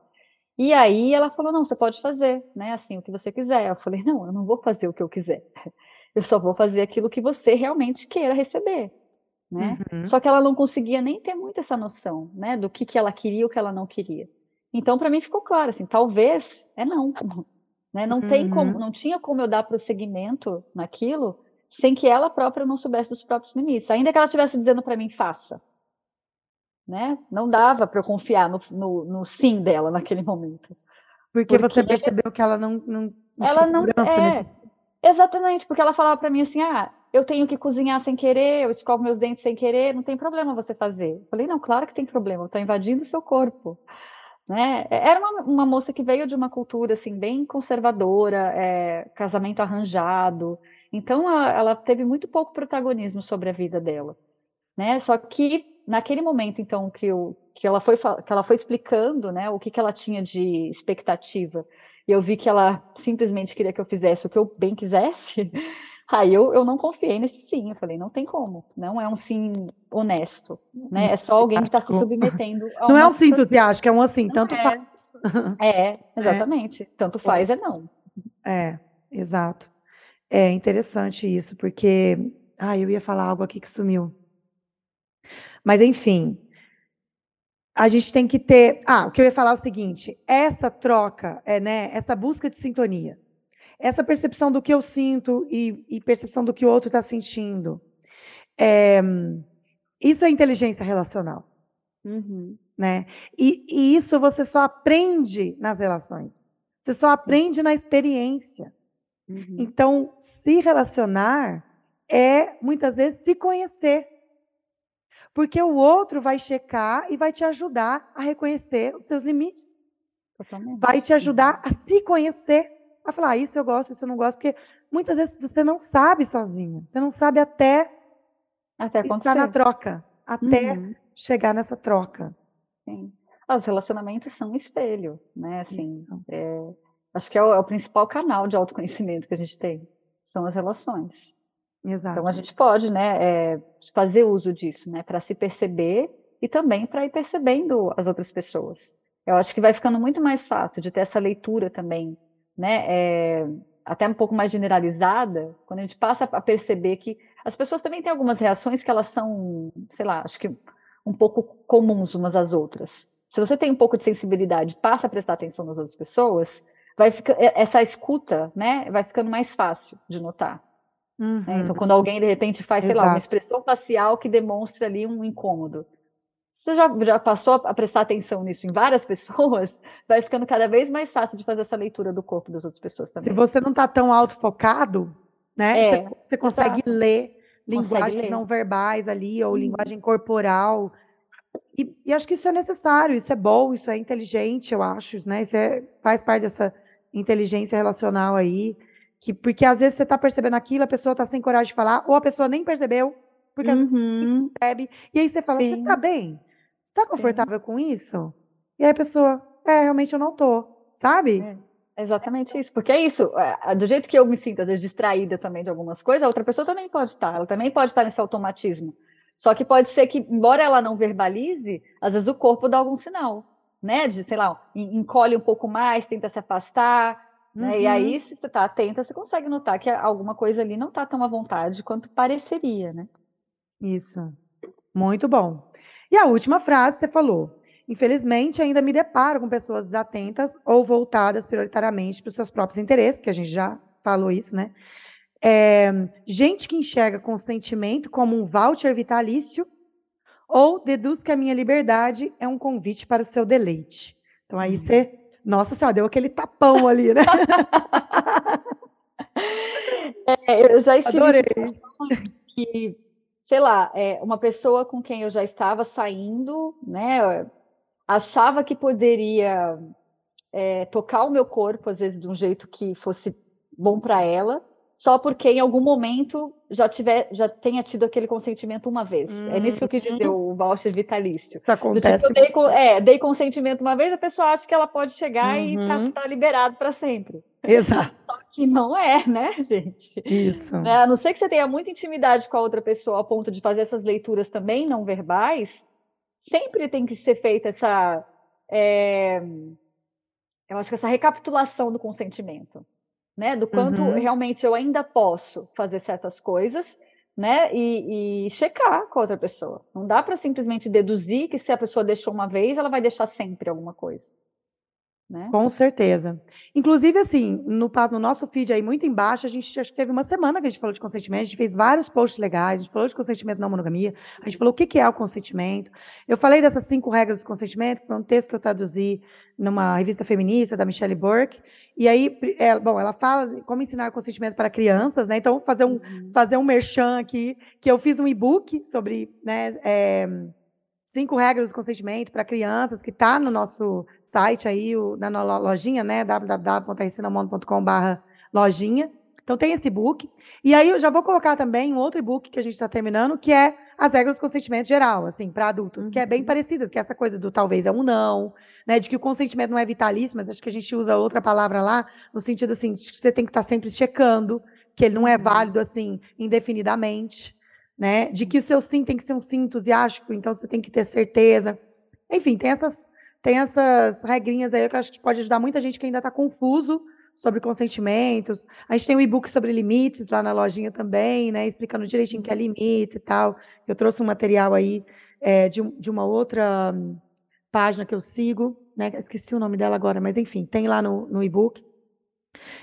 E aí ela falou: "Não, você pode fazer, né, assim, o que você quiser". Eu falei: "Não, eu não vou fazer o que eu quiser. Eu só vou fazer aquilo que você realmente queira receber". Né? Uhum. Só que ela não conseguia nem ter muito essa noção, né, do que que ela queria e o que ela não queria. Então para mim ficou claro assim, talvez é não. Né? Não, uhum. tem como, uhum. não tinha como eu dar prosseguimento naquilo sem que ela própria não soubesse dos próprios limites, ainda que ela estivesse dizendo para mim, faça. Né? Não dava para eu confiar no, no, no, sim dela naquele momento. Porque, porque você percebeu que ela não, não, não ela não é, nesse... Exatamente, porque ela falava para mim assim, ah, eu tenho que cozinhar sem querer, eu escovo meus dentes sem querer, não tem problema você fazer. Eu falei, não, claro que tem problema, estou invadindo o seu corpo. Né? É, era uma, uma, moça que veio de uma cultura assim bem conservadora, é, casamento arranjado. Então ela, ela, teve muito pouco protagonismo sobre a vida dela, né? Só que naquele momento então que, eu, que ela foi que ela foi explicando, né, o que, que ela tinha de expectativa, e eu vi que ela simplesmente queria que eu fizesse o que eu bem quisesse. Aí eu, eu não confiei nesse sim, eu falei, não tem como, não é um sim honesto, né? É só alguém que está se submetendo a Não é um sim entusiástico, é um assim, não tanto é. faz. É, exatamente, é. tanto faz é. é não. É, exato. É interessante isso, porque, ah, eu ia falar algo aqui que sumiu. Mas enfim, a gente tem que ter, ah, o que eu ia falar é o seguinte, essa troca, é, né, essa busca de sintonia, essa percepção do que eu sinto e, e percepção do que o outro está sentindo. É, isso é inteligência relacional. Uhum. Né? E, e, isso você só aprende nas relações. Você só Sim. aprende na experiência. Uhum. Então, se relacionar é, muitas vezes, se conhecer. Porque o outro vai checar e vai te ajudar a reconhecer os seus limites. Totalmente. Vai te ajudar a se conhecer a falar, ah, isso eu gosto, isso eu não gosto, porque muitas vezes você não sabe sozinha, você não sabe até, até estar na troca, até uhum. chegar nessa troca. Sim. Ah, os relacionamentos são um espelho, né? Assim, é, acho que é o, é o, principal canal de autoconhecimento que a gente tem, são as relações. Exato. Então a gente pode, né, é, fazer uso disso, né, para se perceber e também para ir percebendo as outras pessoas. Eu acho que vai ficando muito mais fácil de ter essa leitura também, né, é, até um pouco mais generalizada, quando a gente passa a perceber que as pessoas também têm algumas reações que elas são, sei lá, acho que um pouco comuns umas às outras. Se você tem um pouco de sensibilidade, passa a prestar atenção nas outras pessoas, vai ficar essa escuta, né, vai ficando mais fácil de notar. Uhum. Né? Então, quando alguém de repente faz, Exato. sei lá, uma expressão facial que demonstra ali um incômodo, você já, já passou a prestar atenção nisso em várias pessoas, vai ficando cada vez mais fácil de fazer essa leitura do corpo das outras pessoas também. Se você não está tão autofocado, né, é, você, você, consegue exato. ler linguagens ler. não verbais ali, ou hum. linguagem corporal, e, e, acho que isso é necessário, isso é bom, isso é inteligente, eu acho, né? Isso é, faz parte dessa inteligência relacional aí. Que, porque às vezes você está percebendo aquilo, a pessoa está sem coragem de falar, ou a pessoa nem percebeu, porque uhum. percebe. E aí você fala, Sim. você está bem? Você está confortável Sim. com isso? E aí a pessoa, é, realmente eu não tô, sabe? É. Exatamente isso, porque é isso, é, do jeito que eu me sinto, às vezes, distraída também de algumas coisas, a outra pessoa também pode estar, ela também pode estar nesse automatismo. Só que pode ser que, embora ela não verbalize, às vezes o corpo dá algum sinal, né? De, sei lá, encolhe um pouco mais, tenta se afastar, uhum. né? E aí, uhum. se você está atenta, você consegue notar que alguma coisa ali não está tão à vontade quanto pareceria, né? Isso. Muito bom. E a última frase você falou. Infelizmente, ainda me deparo com pessoas desatentas ou voltadas prioritariamente para os seus próprios interesses, que a gente já falou isso, né? É, gente que enxerga consentimento como um voucher vitalício ou deduz que a minha liberdade é um convite para o seu deleite. Então aí você, nossa senhora, deu aquele tapão ali, né? É, eu já estive Adorei. que, sei lá, é, uma pessoa com quem eu já estava saindo, né, achava que poderia é, tocar o meu corpo, às vezes de um jeito que fosse bom para ela, só porque em algum momento já tiver, já tenha tido aquele consentimento uma vez. É nisso que eu quis dizer uhum. o voucher vitalício. Isso acontece. Tipo, dei, é, dei consentimento uma vez, a pessoa acha que ela pode chegar uhum. e tá, uhum. tá liberado para sempre. Exato. Só que não é, né, gente? Isso. Né? A não ser que você tenha muita intimidade com a outra pessoa ao ponto de fazer essas leituras também não verbais, sempre tem que ser feita essa. É, eu acho que essa recapitulação do consentimento né? Do quanto uhum. realmente eu ainda posso fazer certas coisas, né? E, e checar com a outra pessoa. Não dá para simplesmente deduzir que se a pessoa deixou uma vez, ela vai deixar sempre alguma coisa. Né? Com certeza. Inclusive, assim, no, no nosso feed aí, muito embaixo, a gente acho que teve uma semana que a gente falou de consentimento, a gente fez vários posts legais, a gente falou de consentimento na monogamia, a gente falou o que, que é o consentimento. Eu falei dessas cinco regras do consentimento, que foi um texto que eu traduzi numa revista feminista da Michelle Burke. E aí, é, bom, ela fala como ensinar consentimento para crianças, né? Então, fazer um, uhum. fazer um merchan aqui, que eu fiz um e-book sobre, né, é, Cinco regras do consentimento para crianças, que está no nosso site aí, o, na lojinha, né? www.rcinamondo.com.br lojinha. Então tem esse book. E aí eu já vou colocar também um outro e-book que a gente está terminando, que é as regras do consentimento geral, assim, para adultos, uhum. que é bem uhum. parecida, que é essa coisa do talvez é um não, né? De que o consentimento não é vitalício, mas acho que a gente usa outra palavra lá, no sentido assim, de que você tem que estar tá sempre checando, que ele não é uhum. válido assim indefinidamente né? De que o seu sim tem que ser um sim entusiástico, então você tem que ter certeza. Enfim, tem essas, tem essas regrinhas aí que eu acho que pode ajudar muita gente que ainda está confuso sobre consentimentos. A gente tem um e-book sobre limites lá na lojinha também, né? Explicando direitinho o que é limites e tal. Eu trouxe um material aí é, de, de uma outra página que eu sigo, né? Esqueci o nome dela agora, mas enfim, tem lá no, no e-book.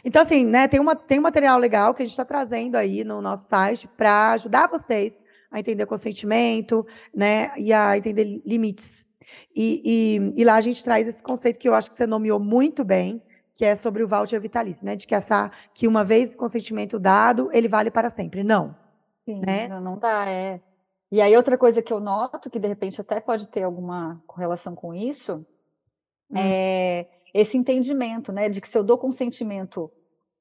Então, assim, né, tem, uma, tem um material legal que a gente está trazendo aí no nosso site para ajudar vocês a entender consentimento, né, e a entender limites. E, e, e, lá a gente traz esse conceito que eu acho que você nomeou muito bem, que é sobre o voucher vitalício, né, de que essa que uma vez consentimento dado, ele vale para sempre. Não. Sim, né? não, dá, é. E aí outra coisa que eu noto, que de repente até pode ter alguma correlação com isso, hum. é esse entendimento, né, de que se eu dou consentimento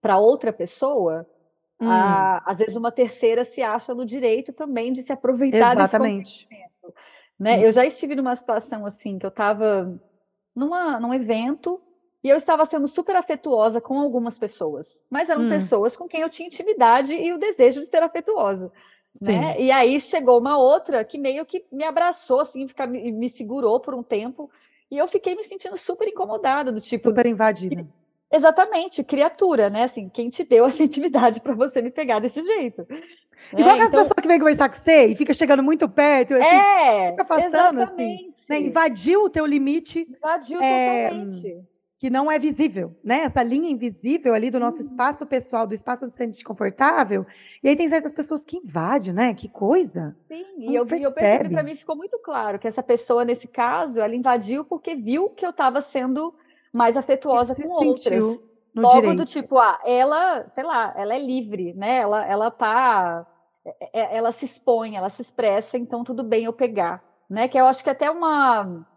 para outra pessoa, hum. a, às vezes uma terceira se acha no direito também de se aproveitar Exatamente. desse consentimento. Né? Hum. Eu já estive numa situação assim, que eu estava num evento e eu estava sendo super afetuosa com algumas pessoas, mas eram hum. pessoas com quem eu tinha intimidade e o desejo de ser afetuosa. Né? E aí chegou uma outra que meio que me abraçou, assim, fica, me segurou por um tempo, e eu fiquei me sentindo super incomodada, do tipo. Super invadida. Exatamente, criatura, né? Assim, quem te deu essa intimidade para você me pegar desse jeito? Igual é, aquelas então... pessoas que vem conversar com você e fica chegando muito perto, assim, é, fica afastando, assim. Né? Invadiu o teu limite. Invadiu é, totalmente que não é visível, né? Essa linha invisível ali do nosso uhum. espaço pessoal, do espaço onde se sente confortável. E aí tem certas pessoas que invadem, né? Que coisa. Sim, e eu, eu percebi, para mim ficou muito claro que essa pessoa, nesse caso, ela invadiu porque viu que eu estava sendo mais afetuosa com outras. Logo direito. do tipo, ah, ela, sei lá, ela é livre, né? Ela, ela tá. É, é, ela se expõe, ela se expressa, então tudo bem eu pegar. Né? Que eu acho que até uma é,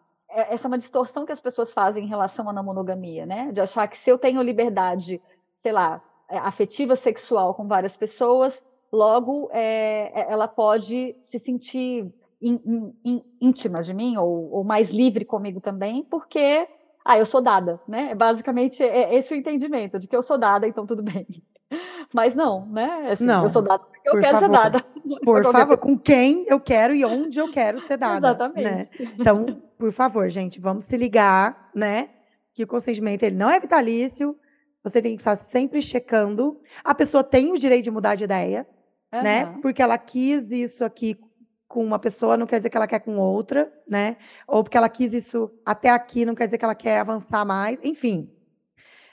essa é uma distorção que as pessoas fazem em relação à não monogamia, né? De achar que se eu tenho liberdade, sei lá, é, afetiva sexual com várias pessoas, logo é, é, ela pode se sentir in, in, íntima de mim ou, ou, mais livre comigo também, porque ah, eu sou dada, né? Basicamente é esse o entendimento de que eu sou dada, então tudo bem. Mas não, né? Assim, não, eu sou dada porque eu quero favor. ser dada. Por favor, com quem eu quero e onde eu quero ser dada. Né? Exatamente. Né? Então, por favor, gente, vamos se ligar, né? Que o consentimento ele não é vitalício. Você tem que estar sempre checando. A pessoa tem o direito de mudar de ideia, uhum. né? Porque ela quis isso aqui com uma pessoa, não quer dizer que ela quer com outra, né? Ou porque ela quis isso até aqui, não quer dizer que ela quer avançar mais. Enfim.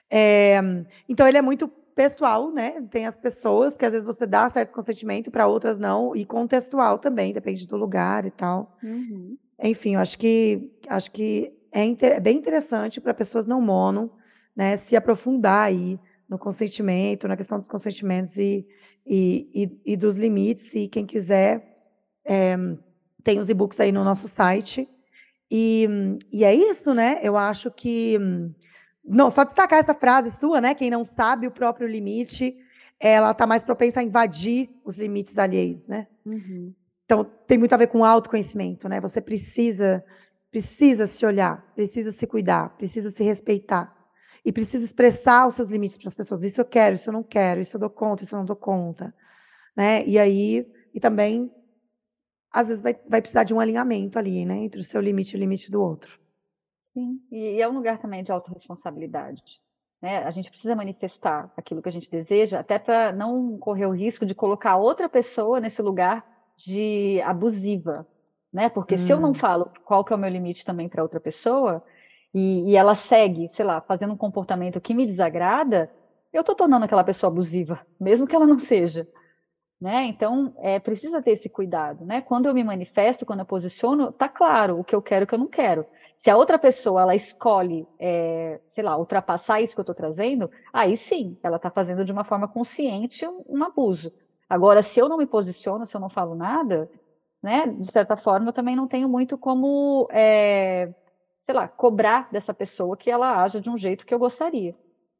É, então, ele é muito pessoal, né? Tem as pessoas que às vezes você dá certo consentimento, para outras não, e contextual também, depende do lugar e tal. Uhum. Enfim, eu acho que acho que é, inter, é bem interessante para pessoas não mono, né, se aprofundar aí no consentimento, na questão dos consentimentos e, e, e, e dos limites. E quem quiser, é, tem os e-books aí no nosso site. E, e é isso, né? Eu acho que não, só destacar essa frase sua, né? Quem não sabe o próprio limite, ela está mais propensa a invadir os limites alheios, né? Uhum. Então, tem muito a ver com autoconhecimento, né? Você precisa, precisa se olhar, precisa se cuidar, precisa se respeitar. E precisa expressar os seus limites para as pessoas. Isso eu quero, isso eu não quero, isso eu dou conta, isso eu não dou conta. Né? E aí, e também, às vezes, vai, vai precisar de um alinhamento ali, né? Entre o seu limite e o limite do outro. Sim, e, é um lugar também de autorresponsabilidade. Né? A gente precisa manifestar aquilo que a gente deseja, até para não correr o risco de colocar outra pessoa nesse lugar de abusiva, né? Porque hum. se eu não hum. falo qual que é o meu limite também para outra pessoa e, e, ela segue, sei lá, fazendo um comportamento que me desagrada, eu estou tornando aquela pessoa abusiva, mesmo que ela não seja. Né? Então, é, precisa ter esse cuidado, né? Quando eu me manifesto, quando eu posiciono, tá claro o que eu quero e o que eu não quero. Se a outra pessoa ela escolhe, é, sei lá, ultrapassar isso que eu estou trazendo, aí sim, ela está fazendo de uma forma consciente um, um, abuso. Agora, se eu não me posiciono, se eu não falo nada, né, de certa forma, eu também não tenho muito como, é, sei lá, cobrar dessa pessoa que ela haja de um jeito que eu gostaria.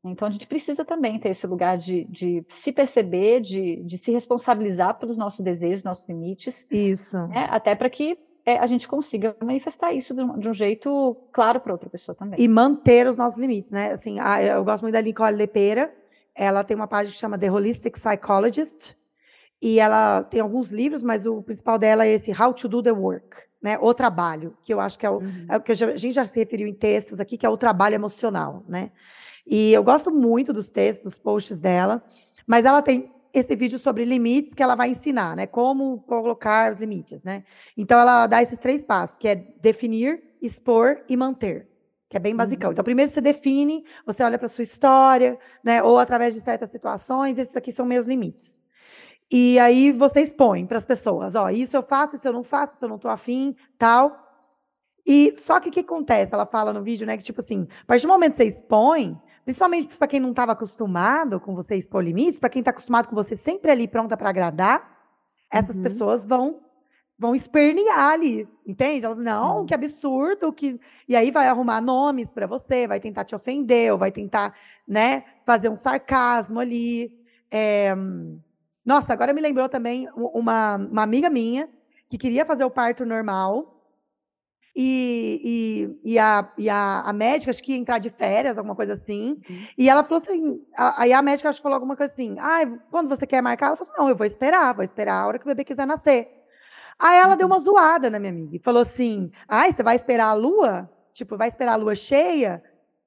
Então, a gente precisa também ter esse lugar de, de se perceber, de, de se responsabilizar pelos nossos desejos, nossos limites. Isso. Né? Até para que é, a gente consiga manifestar isso de um, de um jeito claro para outra pessoa também. E manter os nossos limites, né? Assim, a, eu gosto muito da Nicole Lepera. Ela tem uma página que chama The Holistic Psychologist. E ela tem alguns livros, mas o principal dela é esse How to Do the Work, né? O trabalho, que eu acho que é o, uhum. é o que a gente já se referiu em textos aqui, que é o trabalho emocional, né? E eu gosto muito dos textos, dos posts dela, mas ela tem esse vídeo sobre limites que ela vai ensinar, né? Como colocar os limites, né? Então ela dá esses três passos, que é definir, expor e manter, que é bem basicão. Uhum. Então primeiro você define, você olha para sua história, né? Ou através de certas situações, esses aqui são meus limites. E aí você expõe para as pessoas, ó, isso eu faço, isso eu não faço, isso eu não estou afim, tal. E só que o que acontece? Ela fala no vídeo, né, que tipo assim, a partir do momento que você expõe, Principalmente para quem não estava acostumado com você expor limites, para quem está acostumado com você sempre ali pronta para agradar, essas uhum. pessoas vão vão espernear ali, entende? Elas não, que absurdo, que e aí vai arrumar nomes para você, vai tentar te ofender, ou vai tentar, né, Fazer um sarcasmo ali. É... Nossa, agora me lembrou também uma, uma amiga minha que queria fazer o parto normal. E, e, e, a, e a, a médica, acho que ia entrar de férias, alguma coisa assim. Uhum. E ela falou assim: a, aí a médica acho que falou alguma coisa assim: ah, quando você quer marcar? Ela falou assim: não, eu vou esperar, vou esperar a hora que o bebê quiser nascer. Aí ela uhum. deu uma zoada na minha amiga e falou assim: ai, você vai esperar a lua? Tipo, vai esperar a lua cheia?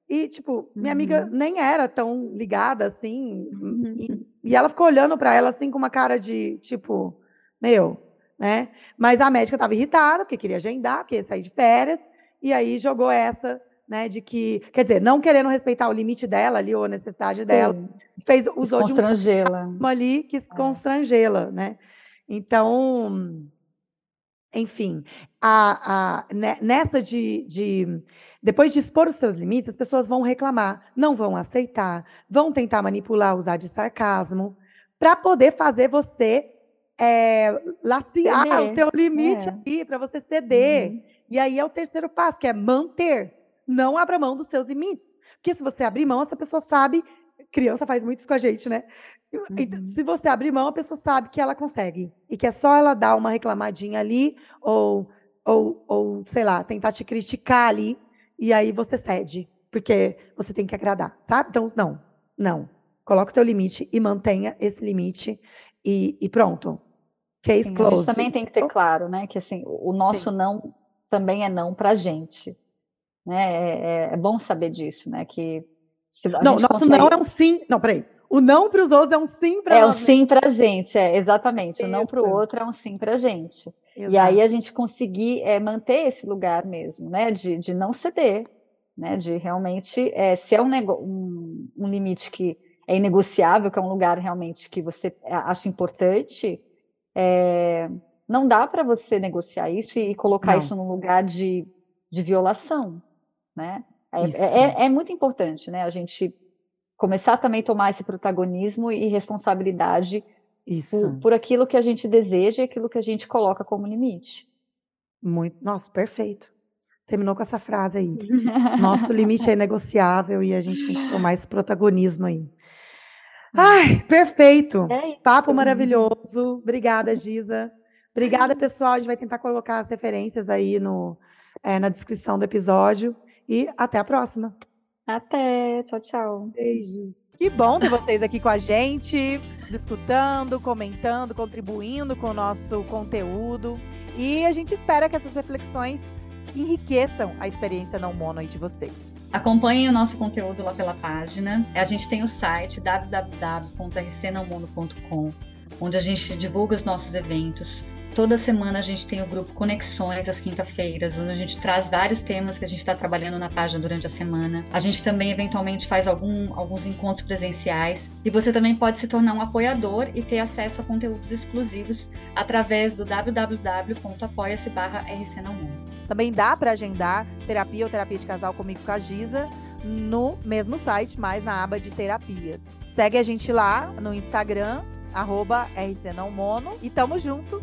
E, tipo, minha uhum. amiga nem era tão ligada assim. Uhum. E, e, ela ficou olhando para ela assim com uma cara de, tipo, meu, né? Mas a médica estava irritada, porque queria agendar, porque ia sair de férias, e aí jogou essa, né, de que, quer dizer, não querendo respeitar o limite dela ali, ou a necessidade Sim. dela, fez, usou de um ali, quis é. constrangê-la, né? Então, enfim, a, a, nessa de, de, Depois de expor os seus limites, as pessoas vão reclamar, não vão aceitar, vão tentar manipular, usar de sarcasmo, para poder fazer você é, laciar ceder. o teu limite é. aí, para você ceder. Uhum. E aí é o terceiro passo, que é manter. Não abra mão dos seus limites. Porque se você abrir mão, essa pessoa sabe. Criança faz muito isso com a gente, né? Uhum. Se você abrir mão, a pessoa sabe que ela consegue. E que é só ela dar uma reclamadinha ali, ou, ou, ou sei lá, tentar te criticar ali, e aí você cede. Porque você tem que agradar, sabe? Então, não, não. Coloca o teu limite e mantenha esse limite e, e pronto. Case Sim, closed. A gente também tem que ter claro, né, que assim, o nosso Sim. não também é não para a gente. Né? É, é, é, bom saber disso, né? Que não, nosso consegue... não é um sim. Não, peraí. O não para os outros é um sim para É um sim para a gente, é exatamente. Isso. O não para o outro é um sim para a gente. Exato. E aí a gente conseguir é, manter esse lugar mesmo, né? De, de não ceder, né? De realmente, é, se é um, um, um limite que é inegociável, que é um lugar realmente que você acha importante, é, não dá para você negociar isso e colocar não. isso num lugar de, de violação, né? É, é, é, é, muito importante, né? A gente começar também a tomar esse protagonismo e responsabilidade por, por, aquilo que a gente deseja e aquilo que a gente coloca como limite. Muito, nossa, perfeito. Terminou com essa frase aí. Nosso limite é negociável e a gente tem que tomar esse protagonismo aí. Ai, perfeito. É Papo maravilhoso. Obrigada, Giza. Obrigada, pessoal. A gente vai tentar colocar as referências aí no, é, na descrição do episódio. E até a próxima. Até. Tchau, tchau. Beijos. Que bom ter vocês aqui com a gente, escutando, comentando, contribuindo com o nosso conteúdo. E a gente espera que essas reflexões enriqueçam a experiência não mono aí de vocês. Acompanhem o nosso conteúdo lá pela página. A gente tem o site www.rcnalmundo.com, onde a gente divulga os nossos eventos. Toda semana a gente tem o grupo Conexões às quinta-feiras, onde a gente traz vários temas que a gente está trabalhando na página durante a semana. A gente também eventualmente faz algum, alguns encontros presenciais. E você também pode se tornar um apoiador e ter acesso a conteúdos exclusivos através do www.apoia-se também dá para agendar terapia ou terapia de casal comigo com a Giza no mesmo site, mas na aba de terapias. Segue a gente lá no Instagram, arroba e tamo junto.